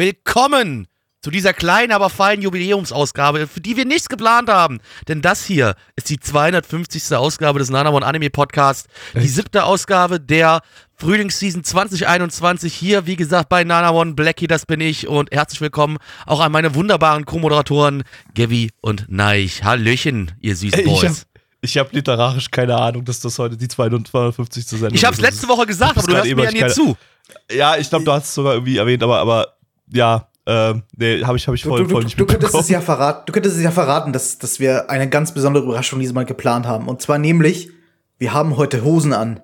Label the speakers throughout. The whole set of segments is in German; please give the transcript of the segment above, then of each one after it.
Speaker 1: Willkommen zu dieser kleinen, aber feinen Jubiläumsausgabe, für die wir nichts geplant haben. Denn das hier ist die 250. Ausgabe des Nanamon Anime Podcast. Die siebte Ausgabe der Frühlingsseason 2021. Hier, wie gesagt, bei Nanamon. Blackie, das bin ich. Und herzlich willkommen auch an meine wunderbaren Co-Moderatoren Gavi und Neich. Hallöchen, ihr süßen Boys.
Speaker 2: ich hab literarisch keine Ahnung, dass das heute die 250. Sendung
Speaker 1: Ich hab's
Speaker 2: ist.
Speaker 1: letzte Woche gesagt, aber du hörst mir ja nie zu.
Speaker 2: Ja, ich glaube, du hast es sogar irgendwie erwähnt, aber, aber ja, ähm, nee, habe ich, hab ich
Speaker 3: Du,
Speaker 2: voll,
Speaker 3: du,
Speaker 2: voll
Speaker 3: du,
Speaker 2: nicht
Speaker 3: du, könntest
Speaker 2: mitbekommen.
Speaker 3: es ja verraten, du könntest es ja verraten, dass, dass wir eine ganz besondere Überraschung diesmal geplant haben. Und zwar nämlich, wir haben heute Hosen an.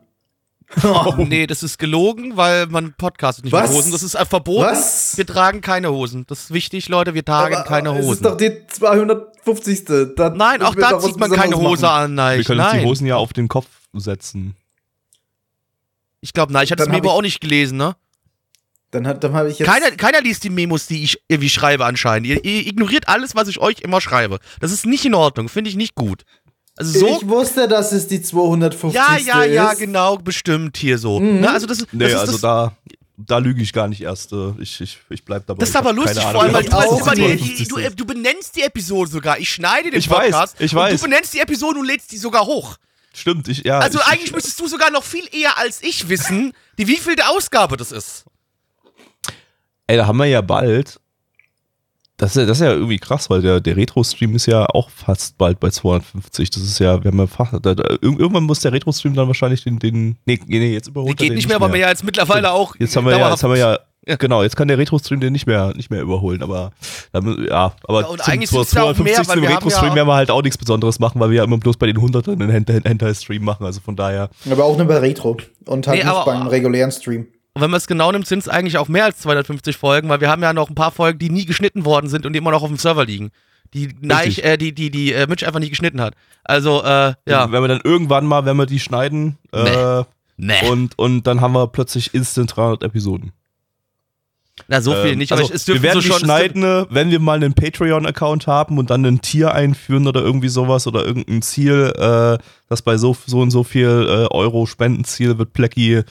Speaker 1: Oh, nee, das ist gelogen, weil man podcastet nicht
Speaker 3: Was?
Speaker 1: mit Hosen. Das ist äh, verboten.
Speaker 3: Was?
Speaker 1: Wir tragen keine Hosen. Das ist wichtig, Leute. Wir tragen
Speaker 3: Aber
Speaker 1: keine
Speaker 3: Es ist
Speaker 1: Hosen.
Speaker 3: doch die 250. Da
Speaker 1: Nein, auch da zieht man keine Hose
Speaker 3: machen.
Speaker 1: an, nein.
Speaker 2: Wir können uns
Speaker 1: nein.
Speaker 2: die Hosen ja auf den Kopf setzen.
Speaker 1: Ich glaube, nein, ich hatte das
Speaker 3: hab
Speaker 1: Memo
Speaker 3: ich-
Speaker 1: auch nicht gelesen, ne?
Speaker 3: Dann, hat- dann habe ich jetzt.
Speaker 1: Keiner, keiner liest die Memos, die ich irgendwie schreibe anscheinend. Ihr, ihr ignoriert alles, was ich euch immer schreibe. Das ist nicht in Ordnung, finde ich nicht gut. Also so.
Speaker 3: Ich wusste, dass es die 250.
Speaker 1: ja, ja, ja,
Speaker 3: ist.
Speaker 1: genau, bestimmt hier so.
Speaker 3: Mhm.
Speaker 1: Ne? Also das, ist-
Speaker 2: Nee,
Speaker 1: das ist
Speaker 2: also
Speaker 1: das,
Speaker 2: da, da lüge ich gar nicht erst. äh, Ich, ich, ich bleib dabei.
Speaker 1: das ist
Speaker 2: Ich
Speaker 1: aber
Speaker 2: hab
Speaker 1: lustig, vor allem, weil du,
Speaker 3: Ich
Speaker 1: weißt die, die, du, du benennst die Episode sogar. Ich schneide den
Speaker 2: Ich weiß,
Speaker 1: Podcast
Speaker 2: ich
Speaker 1: und
Speaker 2: weiß.
Speaker 1: du benennst die Episode und lädst die sogar hoch.
Speaker 2: Stimmt, ich, ja.
Speaker 1: Also
Speaker 2: ich,
Speaker 1: eigentlich müsstest du sogar noch viel eher als ich wissen, die wievielte Ausgabe das ist.
Speaker 2: Ey, da haben wir ja bald. Das ist ja, das ist ja irgendwie krass, weil der, der Retro-Stream ist ja auch fast bald bei 250. Das ist ja, wir haben ja fast, da, da, irg- irgendwann muss der Retro-Stream dann wahrscheinlich den, den nee, nee, jetzt überholt
Speaker 1: Die
Speaker 2: er
Speaker 1: geht
Speaker 2: den
Speaker 1: nicht mehr, aber mehr als mittlerweile auch.
Speaker 2: Jetzt haben wir ja, jetzt haben wir ja,
Speaker 1: Ja.
Speaker 2: genau, jetzt kann der Retro-Stream den nicht mehr, nicht mehr überholen, aber, ja, aber
Speaker 1: Ja, und eigentlich sind's ja auch
Speaker 2: 250.
Speaker 1: mehr, weil wir haben
Speaker 2: Retro-Stream
Speaker 1: ja-
Speaker 2: werden wir halt auch nichts Besonderes machen, weil wir ja immer bloß bei den 100 einen Hent- Hentai-Stream machen, also von daher.
Speaker 3: Aber auch nur bei Retro. Und halt
Speaker 1: Nee,
Speaker 3: nicht
Speaker 1: aber-
Speaker 3: beim regulären Stream.
Speaker 1: Und wenn man es genau nimmt, sind es eigentlich auch mehr als 250 Folgen, weil wir haben ja noch ein paar Folgen, die nie geschnitten worden sind und die immer noch auf dem Server liegen. Die Neich, äh, die, die, die äh, Mitch einfach nie geschnitten hat. Also, äh, ja.
Speaker 2: Wenn wir dann irgendwann mal, wenn wir die schneiden, äh,
Speaker 1: Nee.
Speaker 2: und, und dann haben wir plötzlich instant 300 Episoden.
Speaker 1: Na, so viel
Speaker 2: Ähm,
Speaker 1: nicht,
Speaker 2: also, wir werden
Speaker 1: so
Speaker 2: die
Speaker 1: schon.
Speaker 2: schneiden, äh, wenn wir mal einen Patreon-Account haben und dann ein Tier einführen oder irgendwie sowas oder irgendein Ziel, äh, das bei so, so und so viel äh, Euro Spendenziel wird Plecky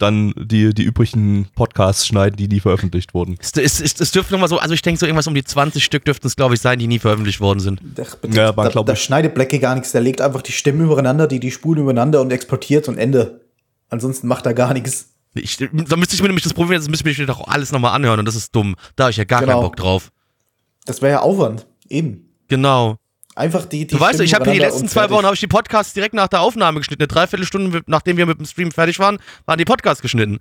Speaker 2: dann die, die übrigen Podcasts schneiden, die nie veröffentlicht wurden.
Speaker 1: Es, es, es, es dürften nochmal so, also ich denke so irgendwas um die 20 Stück dürften es, glaube ich, sein, die nie veröffentlicht worden sind.
Speaker 3: Ach, bitte,
Speaker 2: Ja, aber
Speaker 3: da, da schneidet Blackie gar nichts. Der legt einfach die Stimmen übereinander, die, die Spulen übereinander und exportiert und Ende. Ansonsten macht er gar nichts.
Speaker 1: Ich, da müsste ich mir nämlich das Problem, das müsste ich mir doch alles nochmal anhören und das ist dumm. Da habe ich ja gar
Speaker 3: Genau.
Speaker 1: keinen Bock drauf.
Speaker 3: Das wäre ja Aufwand. Eben.
Speaker 1: Genau.
Speaker 3: Einfach die, die
Speaker 1: Du weißt, ich habe hier die letzten zwei. Wochen habe ich die Podcasts direkt nach der Aufnahme geschnitten. Eine Dreiviertelstunde, nachdem wir mit dem Stream fertig waren, waren die Podcasts geschnitten.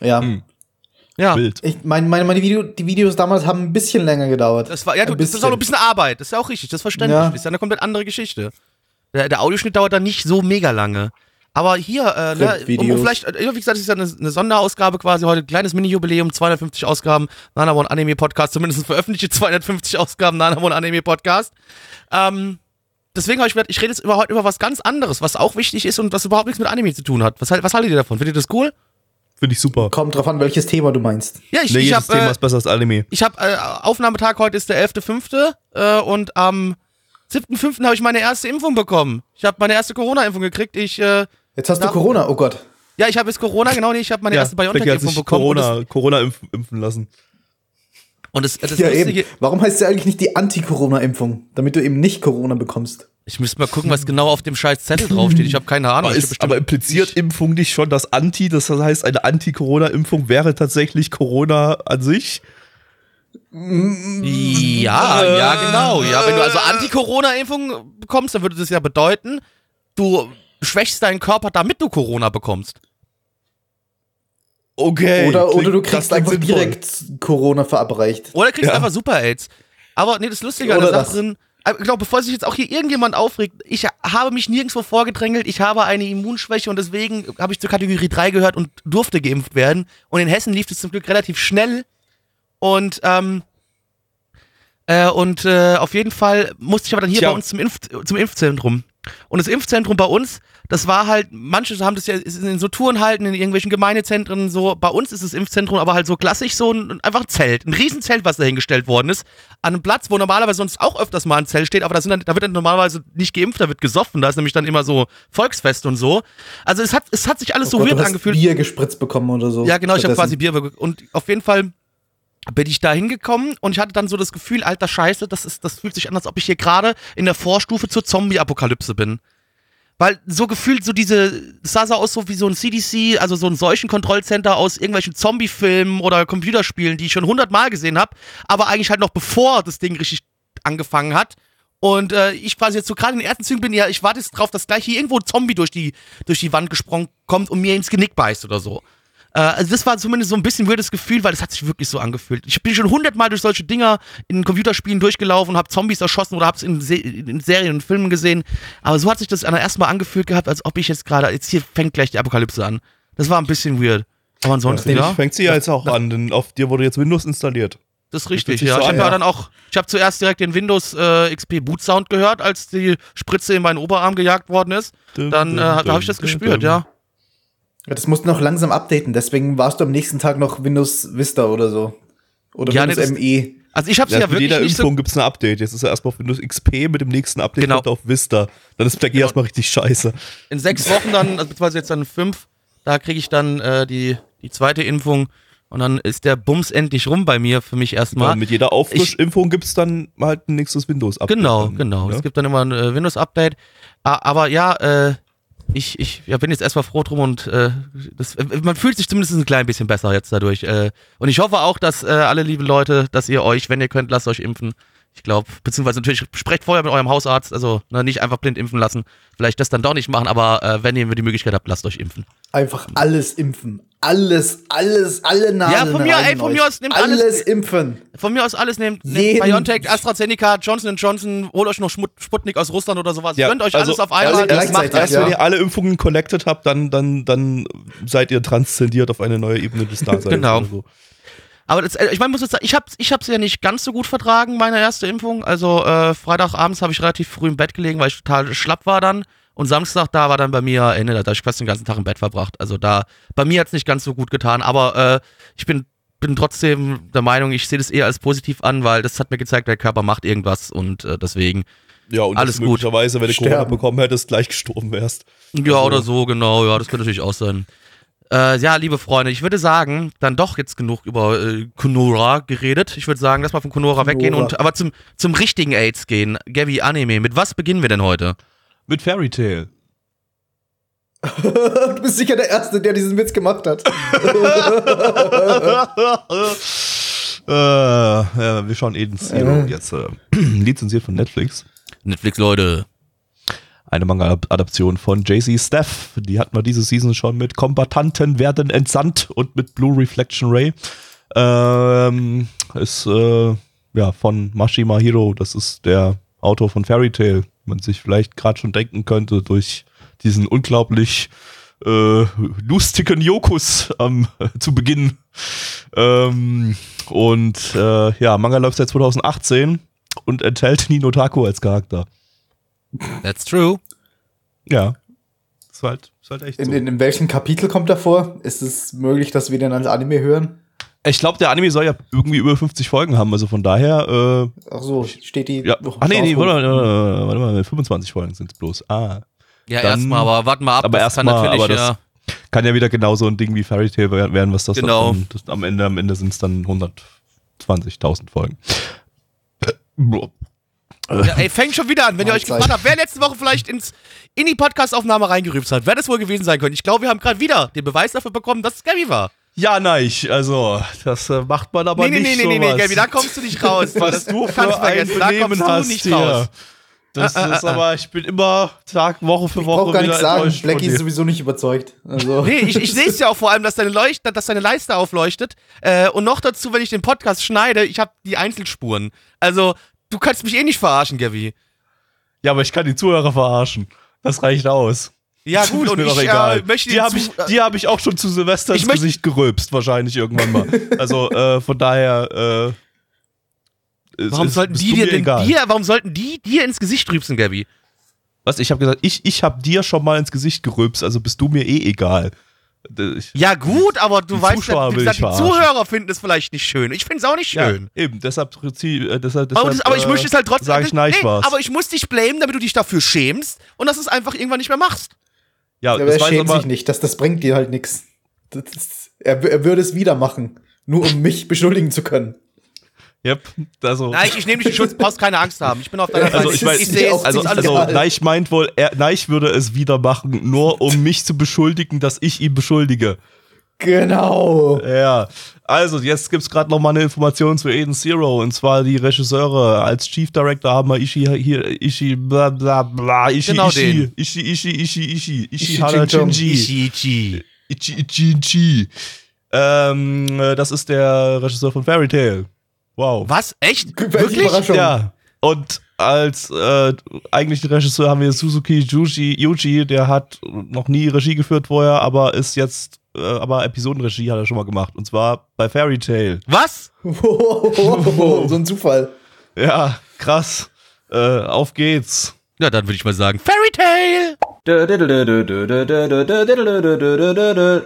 Speaker 3: Ja.
Speaker 2: Hm.
Speaker 1: Ja.
Speaker 2: Wild.
Speaker 3: Ich meine, meine, meine Video, die Videos damals haben ein bisschen länger gedauert.
Speaker 1: Das war, ja, du, das ist auch noch ein bisschen Arbeit. Das ist ja auch richtig, das ist verständlich.
Speaker 3: Ja.
Speaker 1: Das ist ja eine komplett andere Geschichte. Der, der Audioschnitt dauert dann nicht so mega lange. Aber hier, äh, ne, um, um vielleicht, wie gesagt, das ist ja eine, eine Sonderausgabe quasi heute, kleines Mini-Jubiläum, 250 Ausgaben Nanamon Anime Podcast, zumindest veröffentlichte 250 Ausgaben Nanamon Anime Podcast. Ähm, deswegen habe ich gedacht, ich rede jetzt über, heute über was ganz anderes, was auch wichtig ist und was überhaupt nichts mit Anime zu tun hat. Was, halt- was haltet ihr davon? Findet ihr das cool?
Speaker 2: Finde ich super.
Speaker 3: Kommt drauf an, welches Thema du meinst.
Speaker 1: Ja, ich,
Speaker 2: Nee,
Speaker 1: ich
Speaker 2: jedes
Speaker 1: habe
Speaker 2: Thema
Speaker 1: äh,
Speaker 2: ist besser als Anime.
Speaker 1: ich hab, äh, Aufnahmetag heute ist der 11.5. Äh, und am 7.5. habe ich meine erste Impfung bekommen. Ich habe meine erste Corona-Impfung gekriegt. Ich, äh,
Speaker 3: Jetzt hast
Speaker 1: Ja.
Speaker 3: du Corona, oh Gott.
Speaker 1: ja, ich habe jetzt Corona, genau, nee, ich habe meine erste
Speaker 2: Becky hat
Speaker 1: BioNTech-Impfung bekommen.
Speaker 2: Corona, Corona impf, impfen lassen.
Speaker 1: Und das, das, das
Speaker 3: Ja,
Speaker 1: Lustige,
Speaker 3: eben. Warum heißt sie eigentlich nicht die Anti-Corona-Impfung? Damit du eben nicht Corona bekommst.
Speaker 1: ich müsste mal gucken, was genau auf dem scheiß Zettel draufsteht. Ich habe keine Ahnung.
Speaker 2: Aber, ist, aber impliziert Impfung nicht schon das Anti? Das heißt, eine Anti-Corona-Impfung wäre tatsächlich Corona an sich?
Speaker 1: Ja, ja, genau. Ja, wenn du also Anti-Corona-Impfung bekommst, dann würde das ja bedeuten, du schwächst deinen Körper, damit du Corona bekommst.
Speaker 2: Okay.
Speaker 3: Oder, oder du kriegst einfach
Speaker 2: sinnvoll.
Speaker 3: direkt Corona verabreicht.
Speaker 1: Oder kriegst
Speaker 2: Ja.
Speaker 1: einfach Super-Aids. Aber nee, das Lustige an der Sache drin, äh, genau, bevor sich jetzt auch hier irgendjemand aufregt, ich habe mich nirgendwo vorgedrängelt, ich habe eine Immunschwäche und deswegen habe ich zur Kategorie 3 gehört und durfte geimpft werden. Und in Hessen lief es zum Glück relativ schnell. Und, ähm, äh, und äh, auf jeden Fall musste ich aber dann hier
Speaker 2: Tja.
Speaker 1: bei uns zum, Impf zum Impfzentrum. Und das Impfzentrum bei uns, das war halt, manche haben das ja in so Tourenhalten, in irgendwelchen Gemeindezentren, so, bei uns ist das Impfzentrum aber halt so klassisch so ein, einfach ein Zelt, ein Riesenzelt, was dahingestellt worden ist, an einem Platz, wo normalerweise sonst auch öfters mal ein Zelt steht, aber da, sind dann, da wird dann normalerweise nicht geimpft, da wird gesoffen, da ist nämlich dann immer so Volksfest und so. Also es hat, es hat sich alles
Speaker 3: Oh
Speaker 1: so
Speaker 3: Gott,
Speaker 1: weird
Speaker 3: du hast
Speaker 1: angefühlt.
Speaker 3: Bier gespritzt bekommen oder so.
Speaker 1: Ja, genau, ich habe quasi Bier und auf jeden Fall bin ich da hingekommen und ich hatte dann so das Gefühl, alter Scheiße, das ist das fühlt sich an, als ob ich hier gerade in der Vorstufe zur Zombie-Apokalypse bin. Weil so gefühlt so diese, das sah so aus so wie so ein CDC, also so ein Seuchenkontrollcenter aus irgendwelchen Zombie-Filmen oder Computerspielen, die ich schon hundertmal gesehen habe, aber eigentlich halt noch bevor das Ding richtig angefangen hat. Und äh, ich quasi jetzt so gerade in den ersten Zügen bin, ja, ich warte jetzt drauf, dass gleich hier irgendwo ein Zombie durch die, durch die Wand gesprungen kommt und mir ins Genick beißt oder so. Äh, also das war zumindest so ein bisschen weirdes Gefühl, weil das hat sich wirklich so angefühlt. Ich bin schon hundertmal durch solche Dinger in Computerspielen durchgelaufen und habe Zombies erschossen oder habe es in, Se in Serien und Filmen gesehen. Aber so hat sich das an der ersten Mal angefühlt gehabt, als ob ich jetzt gerade, jetzt hier fängt gleich die Apokalypse an. Das war ein bisschen weird. Aber ansonsten,
Speaker 2: Ja. Fängt sie ja jetzt auch an, denn auf dir wurde jetzt Windows installiert.
Speaker 1: das ist richtig.
Speaker 2: sich
Speaker 1: Ja.
Speaker 2: so
Speaker 1: Ich habe ja. dann auch, ich habe zuerst direkt den Windows äh, XP Boot Sound gehört, als die Spritze in meinen Oberarm gejagt worden ist. Dann äh, da habe ich das gespürt, ja.
Speaker 3: Ja, das musst du noch langsam updaten, deswegen warst du am nächsten Tag noch Windows Vista oder so. Oder
Speaker 1: Ja,
Speaker 3: Windows ME.
Speaker 1: Also ich habe sie
Speaker 2: Ja,
Speaker 1: ja,
Speaker 2: mit
Speaker 1: wirklich
Speaker 2: jeder
Speaker 1: nicht so
Speaker 2: Impfung gibt es ein Update. Jetzt ist er erstmal auf Windows XP, mit dem nächsten Update
Speaker 1: Genau.
Speaker 2: kommt er auf Vista. Dann ist Blackie erstmal richtig scheiße.
Speaker 1: in sechs Wochen dann, also beziehungsweise jetzt dann fünf, da kriege ich dann äh, die, die zweite Impfung und dann ist der Bums endlich rum bei mir für mich erstmal.
Speaker 2: Ja, mit jeder Auffrischimpfung gibt es dann halt ein nächstes Windows-Update.
Speaker 1: Genau,
Speaker 2: dann,
Speaker 1: genau.
Speaker 2: ne?
Speaker 1: Es gibt dann immer ein äh, Windows-Update. Aber ja, äh, ich, ich ja, bin jetzt erstmal froh drum und äh, das, äh, man fühlt sich zumindest ein klein bisschen besser jetzt dadurch. Äh, und ich hoffe auch, dass äh, alle liebe Leute, dass ihr euch, wenn ihr könnt, lasst euch impfen. Ich glaube, beziehungsweise natürlich sprecht vorher mit eurem Hausarzt, also ne, nicht einfach blind impfen lassen. Vielleicht das dann doch nicht machen, aber äh, wenn ihr die Möglichkeit habt, lasst euch impfen.
Speaker 3: Einfach alles impfen. Alles, alles, alle Nadeln
Speaker 1: Ja, von mir, ey, von mir aus nimmt
Speaker 3: alles.
Speaker 1: alles-
Speaker 3: impfen.
Speaker 1: Von mir aus alles nehmt, nehmt BioNTech, AstraZeneca, Johnson Johnson, holt euch noch Schmut Sputnik aus Russland oder sowas.
Speaker 2: Ja,
Speaker 1: Gönnt euch
Speaker 2: also,
Speaker 1: alles auf einmal.
Speaker 3: also
Speaker 1: macht
Speaker 2: Erst
Speaker 3: ja.
Speaker 2: wenn ihr alle Impfungen collected habt, dann, dann, dann seid ihr transzendiert auf eine neue Ebene des Daseins.
Speaker 1: Genau.
Speaker 2: oder So.
Speaker 1: Aber das, äh, ich meine, muss jetzt sagen, ich habe ich hab's ja nicht ganz so gut vertragen, meine erste Impfung. Also äh, Freitagabends habe ich relativ früh im Bett gelegen, weil ich total schlapp war dann. Und Samstag, da war dann bei mir Ende, da habe ich fast den ganzen Tag im Bett verbracht. Also da, bei mir hat's nicht ganz so gut getan. Aber äh, ich bin, bin trotzdem der Meinung, ich sehe das eher als positiv an, weil das hat mir gezeigt, der Körper macht irgendwas und äh, deswegen.
Speaker 2: Ja, und
Speaker 1: Alles gut.
Speaker 2: möglicherweise, wenn du Corona
Speaker 3: Sterben.
Speaker 2: bekommen hättest, gleich gestorben wärst.
Speaker 1: Ja,
Speaker 2: Also-
Speaker 1: oder so, genau, ja, das könnte natürlich auch sein. Äh, ja, liebe Freunde, ich würde sagen, dann doch jetzt genug über äh, Konora geredet. Ich würde sagen, lass mal von Konora weggehen und aber zum, zum richtigen AIDS gehen. Gabby, Anime. Mit was beginnen wir denn heute?
Speaker 2: Mit Fairy Tail.
Speaker 3: Du bist sicher der Erste, der diesen Witz gemacht hat.
Speaker 2: äh, ja, wir schauen Eden Zero jetzt. Äh, lizenziert von Netflix.
Speaker 1: Netflix, Leute.
Speaker 2: Eine Manga-Adaption von JC Steph. Die hatten wir diese Season schon mit Kombatanten werden entsandt und mit Blue Reflection Ray. Ähm, ist äh, ja von Mashima Hiro. Das ist der Autor von Fairy Tail. Man sich vielleicht gerade schon denken könnte durch diesen unglaublich äh, lustigen Jokus am zu Beginn. Ähm, und äh, ja, Manga läuft seit 2018 und enthält Nino Taku als Charakter.
Speaker 1: That's true.
Speaker 2: Ja. Ist halt, ist halt echt
Speaker 3: In,
Speaker 2: so.
Speaker 3: in, in welchem Kapitel kommt er vor? Ist es möglich, dass wir den als Anime hören?
Speaker 2: Ich glaube, der Anime soll ja irgendwie über 50 Folgen haben, also von daher, äh,
Speaker 3: Ach so, steht die.
Speaker 2: ja. Ach nee, nee, warte mal, warte mal, 25 Folgen sind es bloß. Ah.
Speaker 1: Ja, erstmal, aber warten mal ab.
Speaker 2: aber erstmal,
Speaker 1: natürlich,
Speaker 2: aber das-
Speaker 1: ja.
Speaker 2: Kann ja wieder genauso ein Ding wie Fairy Tail werden, was das
Speaker 1: Genau.
Speaker 2: dann, das, am Ende, am Ende sind es dann 120.000 Folgen.
Speaker 1: ja. Ey, fängt schon wieder an, wenn ihr euch gefragt habt, wer letzte Woche vielleicht ins, in die Podcast-Aufnahme reingerübt hat, wer das wohl gewesen sein könnte. Ich glaube, wir haben gerade wieder den Beweis dafür bekommen, dass es Gabby war.
Speaker 2: Ja, nein, also, das äh, macht man aber
Speaker 1: nee, nee,
Speaker 2: nicht
Speaker 1: nee, nee, nee,
Speaker 2: sowas.
Speaker 1: Gabby, da kommst du nicht raus.
Speaker 2: was
Speaker 1: Das
Speaker 2: du
Speaker 1: kannst
Speaker 2: für ein
Speaker 1: vergessen, da
Speaker 2: Benehmen
Speaker 1: kommst du
Speaker 2: hast
Speaker 1: nicht
Speaker 2: hier.
Speaker 1: raus.
Speaker 2: Das
Speaker 1: Ah, ah,
Speaker 2: ist
Speaker 1: ah.
Speaker 2: aber, ich bin immer Tag, Woche für
Speaker 3: Ich
Speaker 2: Woche
Speaker 3: brauch gar nichts sagen. Blackie ist sowieso nicht überzeugt. Also.
Speaker 1: Nee, ich, ich sehe es ja auch vor allem, dass deine, Leucht dass deine Leiste aufleuchtet. Äh, und noch dazu, wenn ich den Podcast schneide, ich habe die Einzelspuren. Also, du kannst mich eh nicht verarschen, Gabi.
Speaker 2: Ja, aber ich kann die Zuhörer verarschen. Das reicht aus.
Speaker 1: Ja,
Speaker 2: Ist
Speaker 1: gut, und
Speaker 2: mir
Speaker 1: ich
Speaker 2: doch egal.
Speaker 1: äh,
Speaker 2: die habe ich, die hab ich auch schon zu Silvester ins Gesicht gerülpst, wahrscheinlich irgendwann mal. Also äh, von daher. Äh, ist-
Speaker 1: Warum
Speaker 2: ist-
Speaker 1: sollten die dir denn
Speaker 2: egal.
Speaker 1: dir, warum sollten die dir ins Gesicht rübsen, Gabi?
Speaker 2: Was? Ich habe gesagt, ich, ich habe dir schon mal ins Gesicht gerülpst, also bist du mir eh egal. Ich,
Speaker 1: Ja, gut, aber du weißt,
Speaker 2: Zuschauer
Speaker 1: ja, gesagt, die. Zuhörer finden es vielleicht nicht schön. Ich finde es auch nicht
Speaker 2: ja,
Speaker 1: schön.
Speaker 2: eben, deshalb, äh, deshalb,
Speaker 1: Aber,
Speaker 2: deshalb
Speaker 1: das, aber ich
Speaker 2: äh,
Speaker 1: möchte es halt trotzdem.
Speaker 2: Sag ich nein,
Speaker 1: nee, aber ich muss dich blamen, damit du dich dafür schämst und dass du es einfach irgendwann nicht mehr machst.
Speaker 2: Ja,
Speaker 3: Aber
Speaker 2: das
Speaker 3: er schämt sich nicht, das, das bringt dir halt nichts. Er, er würde es wieder machen, nur um mich beschuldigen zu können.
Speaker 2: Yep, also,
Speaker 1: Nein, ich nehme dich in Schutz, brauchst keine Angst haben. Ich bin auf deiner Seite.
Speaker 2: also ich weiß,
Speaker 1: ich sehe es,
Speaker 2: also,
Speaker 1: ist alles
Speaker 2: also. Neich meint wohl, er, Neich würde es wieder machen, nur um mich zu beschuldigen, dass ich ihn beschuldige.
Speaker 3: Genau.
Speaker 2: Ja, also jetzt gibt's gerade noch mal eine Information zu Eden Zero und zwar die Regisseure. Als Chief Director haben wir Ishi hier, Ishi, bla bla bla, Ishi,
Speaker 1: Genau
Speaker 2: Ishi,
Speaker 1: den.
Speaker 2: Ishi, Ishi, Ishi, Ishi, Ishi,
Speaker 3: Ishi
Speaker 2: Hara
Speaker 3: Ching-chong.
Speaker 2: Shinji,
Speaker 1: Ichichi.
Speaker 2: Ichi, Ichi, Ichi. Ähm, äh, das ist der Regisseur von Fairy Tail. Wow.
Speaker 1: Was? Echt? Wirklich?
Speaker 2: Ja. Und als äh, eigentlichen Regisseur haben wir Suzuki Yuji, Yuji, der hat noch nie Regie geführt vorher, aber ist jetzt, äh, aber Episodenregie hat er schon mal gemacht. Und zwar bei Fairy Tail.
Speaker 1: Was?
Speaker 3: So ein Zufall.
Speaker 2: Ja, krass. Äh, auf geht's.
Speaker 1: Ja, dann würde ich mal sagen, Fairy Tale.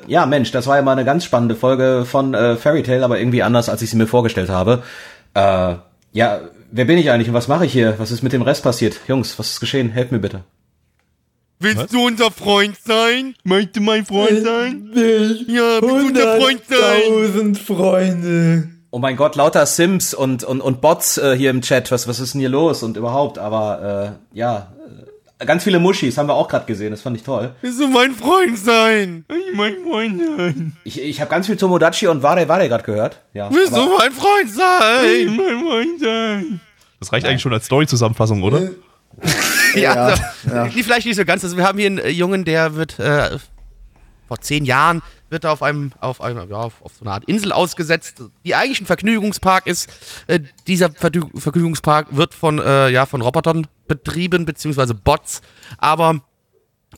Speaker 4: Ja, Mensch, das war ja mal eine ganz spannende Folge von äh, Fairy Tail, aber irgendwie anders, als ich sie mir vorgestellt habe. Äh, ja, wer bin ich eigentlich und was mache ich hier? Was ist mit dem Rest passiert? Jungs, was ist geschehen? Helft mir bitte.
Speaker 1: Willst du unser Freund sein?
Speaker 2: Möchte mein Freund sein?
Speaker 1: Ja, willst du unser Freund sein?
Speaker 3: Hunderttausend Freunde.
Speaker 4: Oh mein Gott, lauter Sims und, und, und Bots äh, hier im Chat. Was, was ist denn hier los und überhaupt? Aber äh, ja, äh, ganz viele Muschis haben wir auch gerade gesehen. Das fand ich toll.
Speaker 1: Willst du mein Freund sein?
Speaker 2: Mein Freund sein.
Speaker 4: Ich, ich habe ganz viel Tomodachi und Ware Ware gerade gehört. Ja,
Speaker 1: Willst
Speaker 4: aber-
Speaker 1: du mein Freund sein?
Speaker 2: Mein Freund sein. Das reicht eigentlich schon als Story-Zusammenfassung, oder?
Speaker 1: Ja, also,
Speaker 3: ja.
Speaker 1: Die vielleicht nicht so ganz. Also wir haben hier einen äh, Jungen, der wird äh, vor zehn Jahren wird er auf einem auf einem ja, auf, so eine Art Insel ausgesetzt, die eigentlich ein Vergnügungspark ist. Äh, dieser Verdü- Vergnügungspark wird von äh, ja von Robotern betrieben beziehungsweise Bots, aber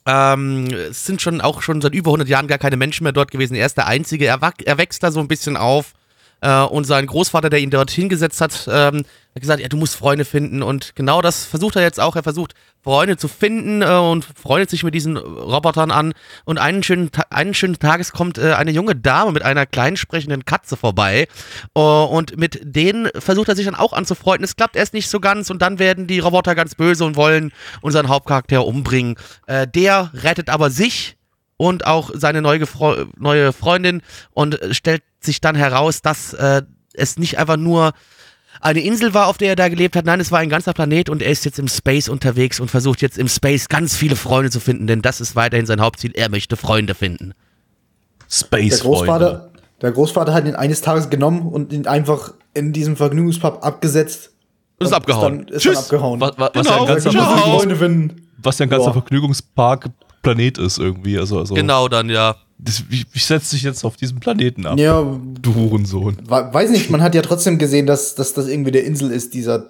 Speaker 1: ähm, es sind schon auch schon seit über 100 Jahren gar keine Menschen mehr dort gewesen. Er ist der Einzige. Er, er wächst da so ein bisschen auf. Äh, und sein Großvater, der ihn dort hingesetzt hat, ähm, hat gesagt, ja, du musst Freunde finden. Und genau das versucht er jetzt auch. Er versucht, Freunde zu finden äh, und freundet sich mit diesen Robotern an. Und einen schönen, einen schönen Tages kommt äh, eine junge Dame mit einer kleinen sprechenden Katze vorbei. Äh, und mit denen versucht er sich dann auch anzufreunden. Es klappt erst nicht so ganz und dann werden die Roboter ganz böse und wollen unseren Hauptcharakter umbringen. Äh, der rettet aber sich und auch seine neue, Gefro- neue Freundin und äh, stellt sich dann heraus, dass äh, es nicht einfach nur eine Insel war, auf der er da gelebt hat. Nein, es war ein ganzer Planet und er ist jetzt im Space unterwegs und versucht jetzt im Space ganz viele Freunde zu finden, denn das ist weiterhin sein Hauptziel. Er möchte Freunde finden.
Speaker 2: Space
Speaker 3: Der Großvater, der Großvater hat ihn eines Tages genommen und ihn einfach in diesem Vergnügungspub abgesetzt.
Speaker 1: Und ist abgehauen.
Speaker 3: Ist dann, ist
Speaker 1: Tschüss.
Speaker 3: dann abgehauen.
Speaker 2: Was, was, was,
Speaker 1: Genau.
Speaker 2: ja ein ganzer.
Speaker 3: Freunde finden.
Speaker 2: was ja ein ganzer. Vergnügungspark Planet ist irgendwie. Also, also
Speaker 1: Genau, dann ja.
Speaker 2: Das, wie, wie setzt dich jetzt auf diesem Planeten ab?
Speaker 3: Ja,
Speaker 2: Du Hurensohn.
Speaker 3: we- weiß nicht, man hat ja trotzdem gesehen, dass, dass das irgendwie der Insel ist, dieser,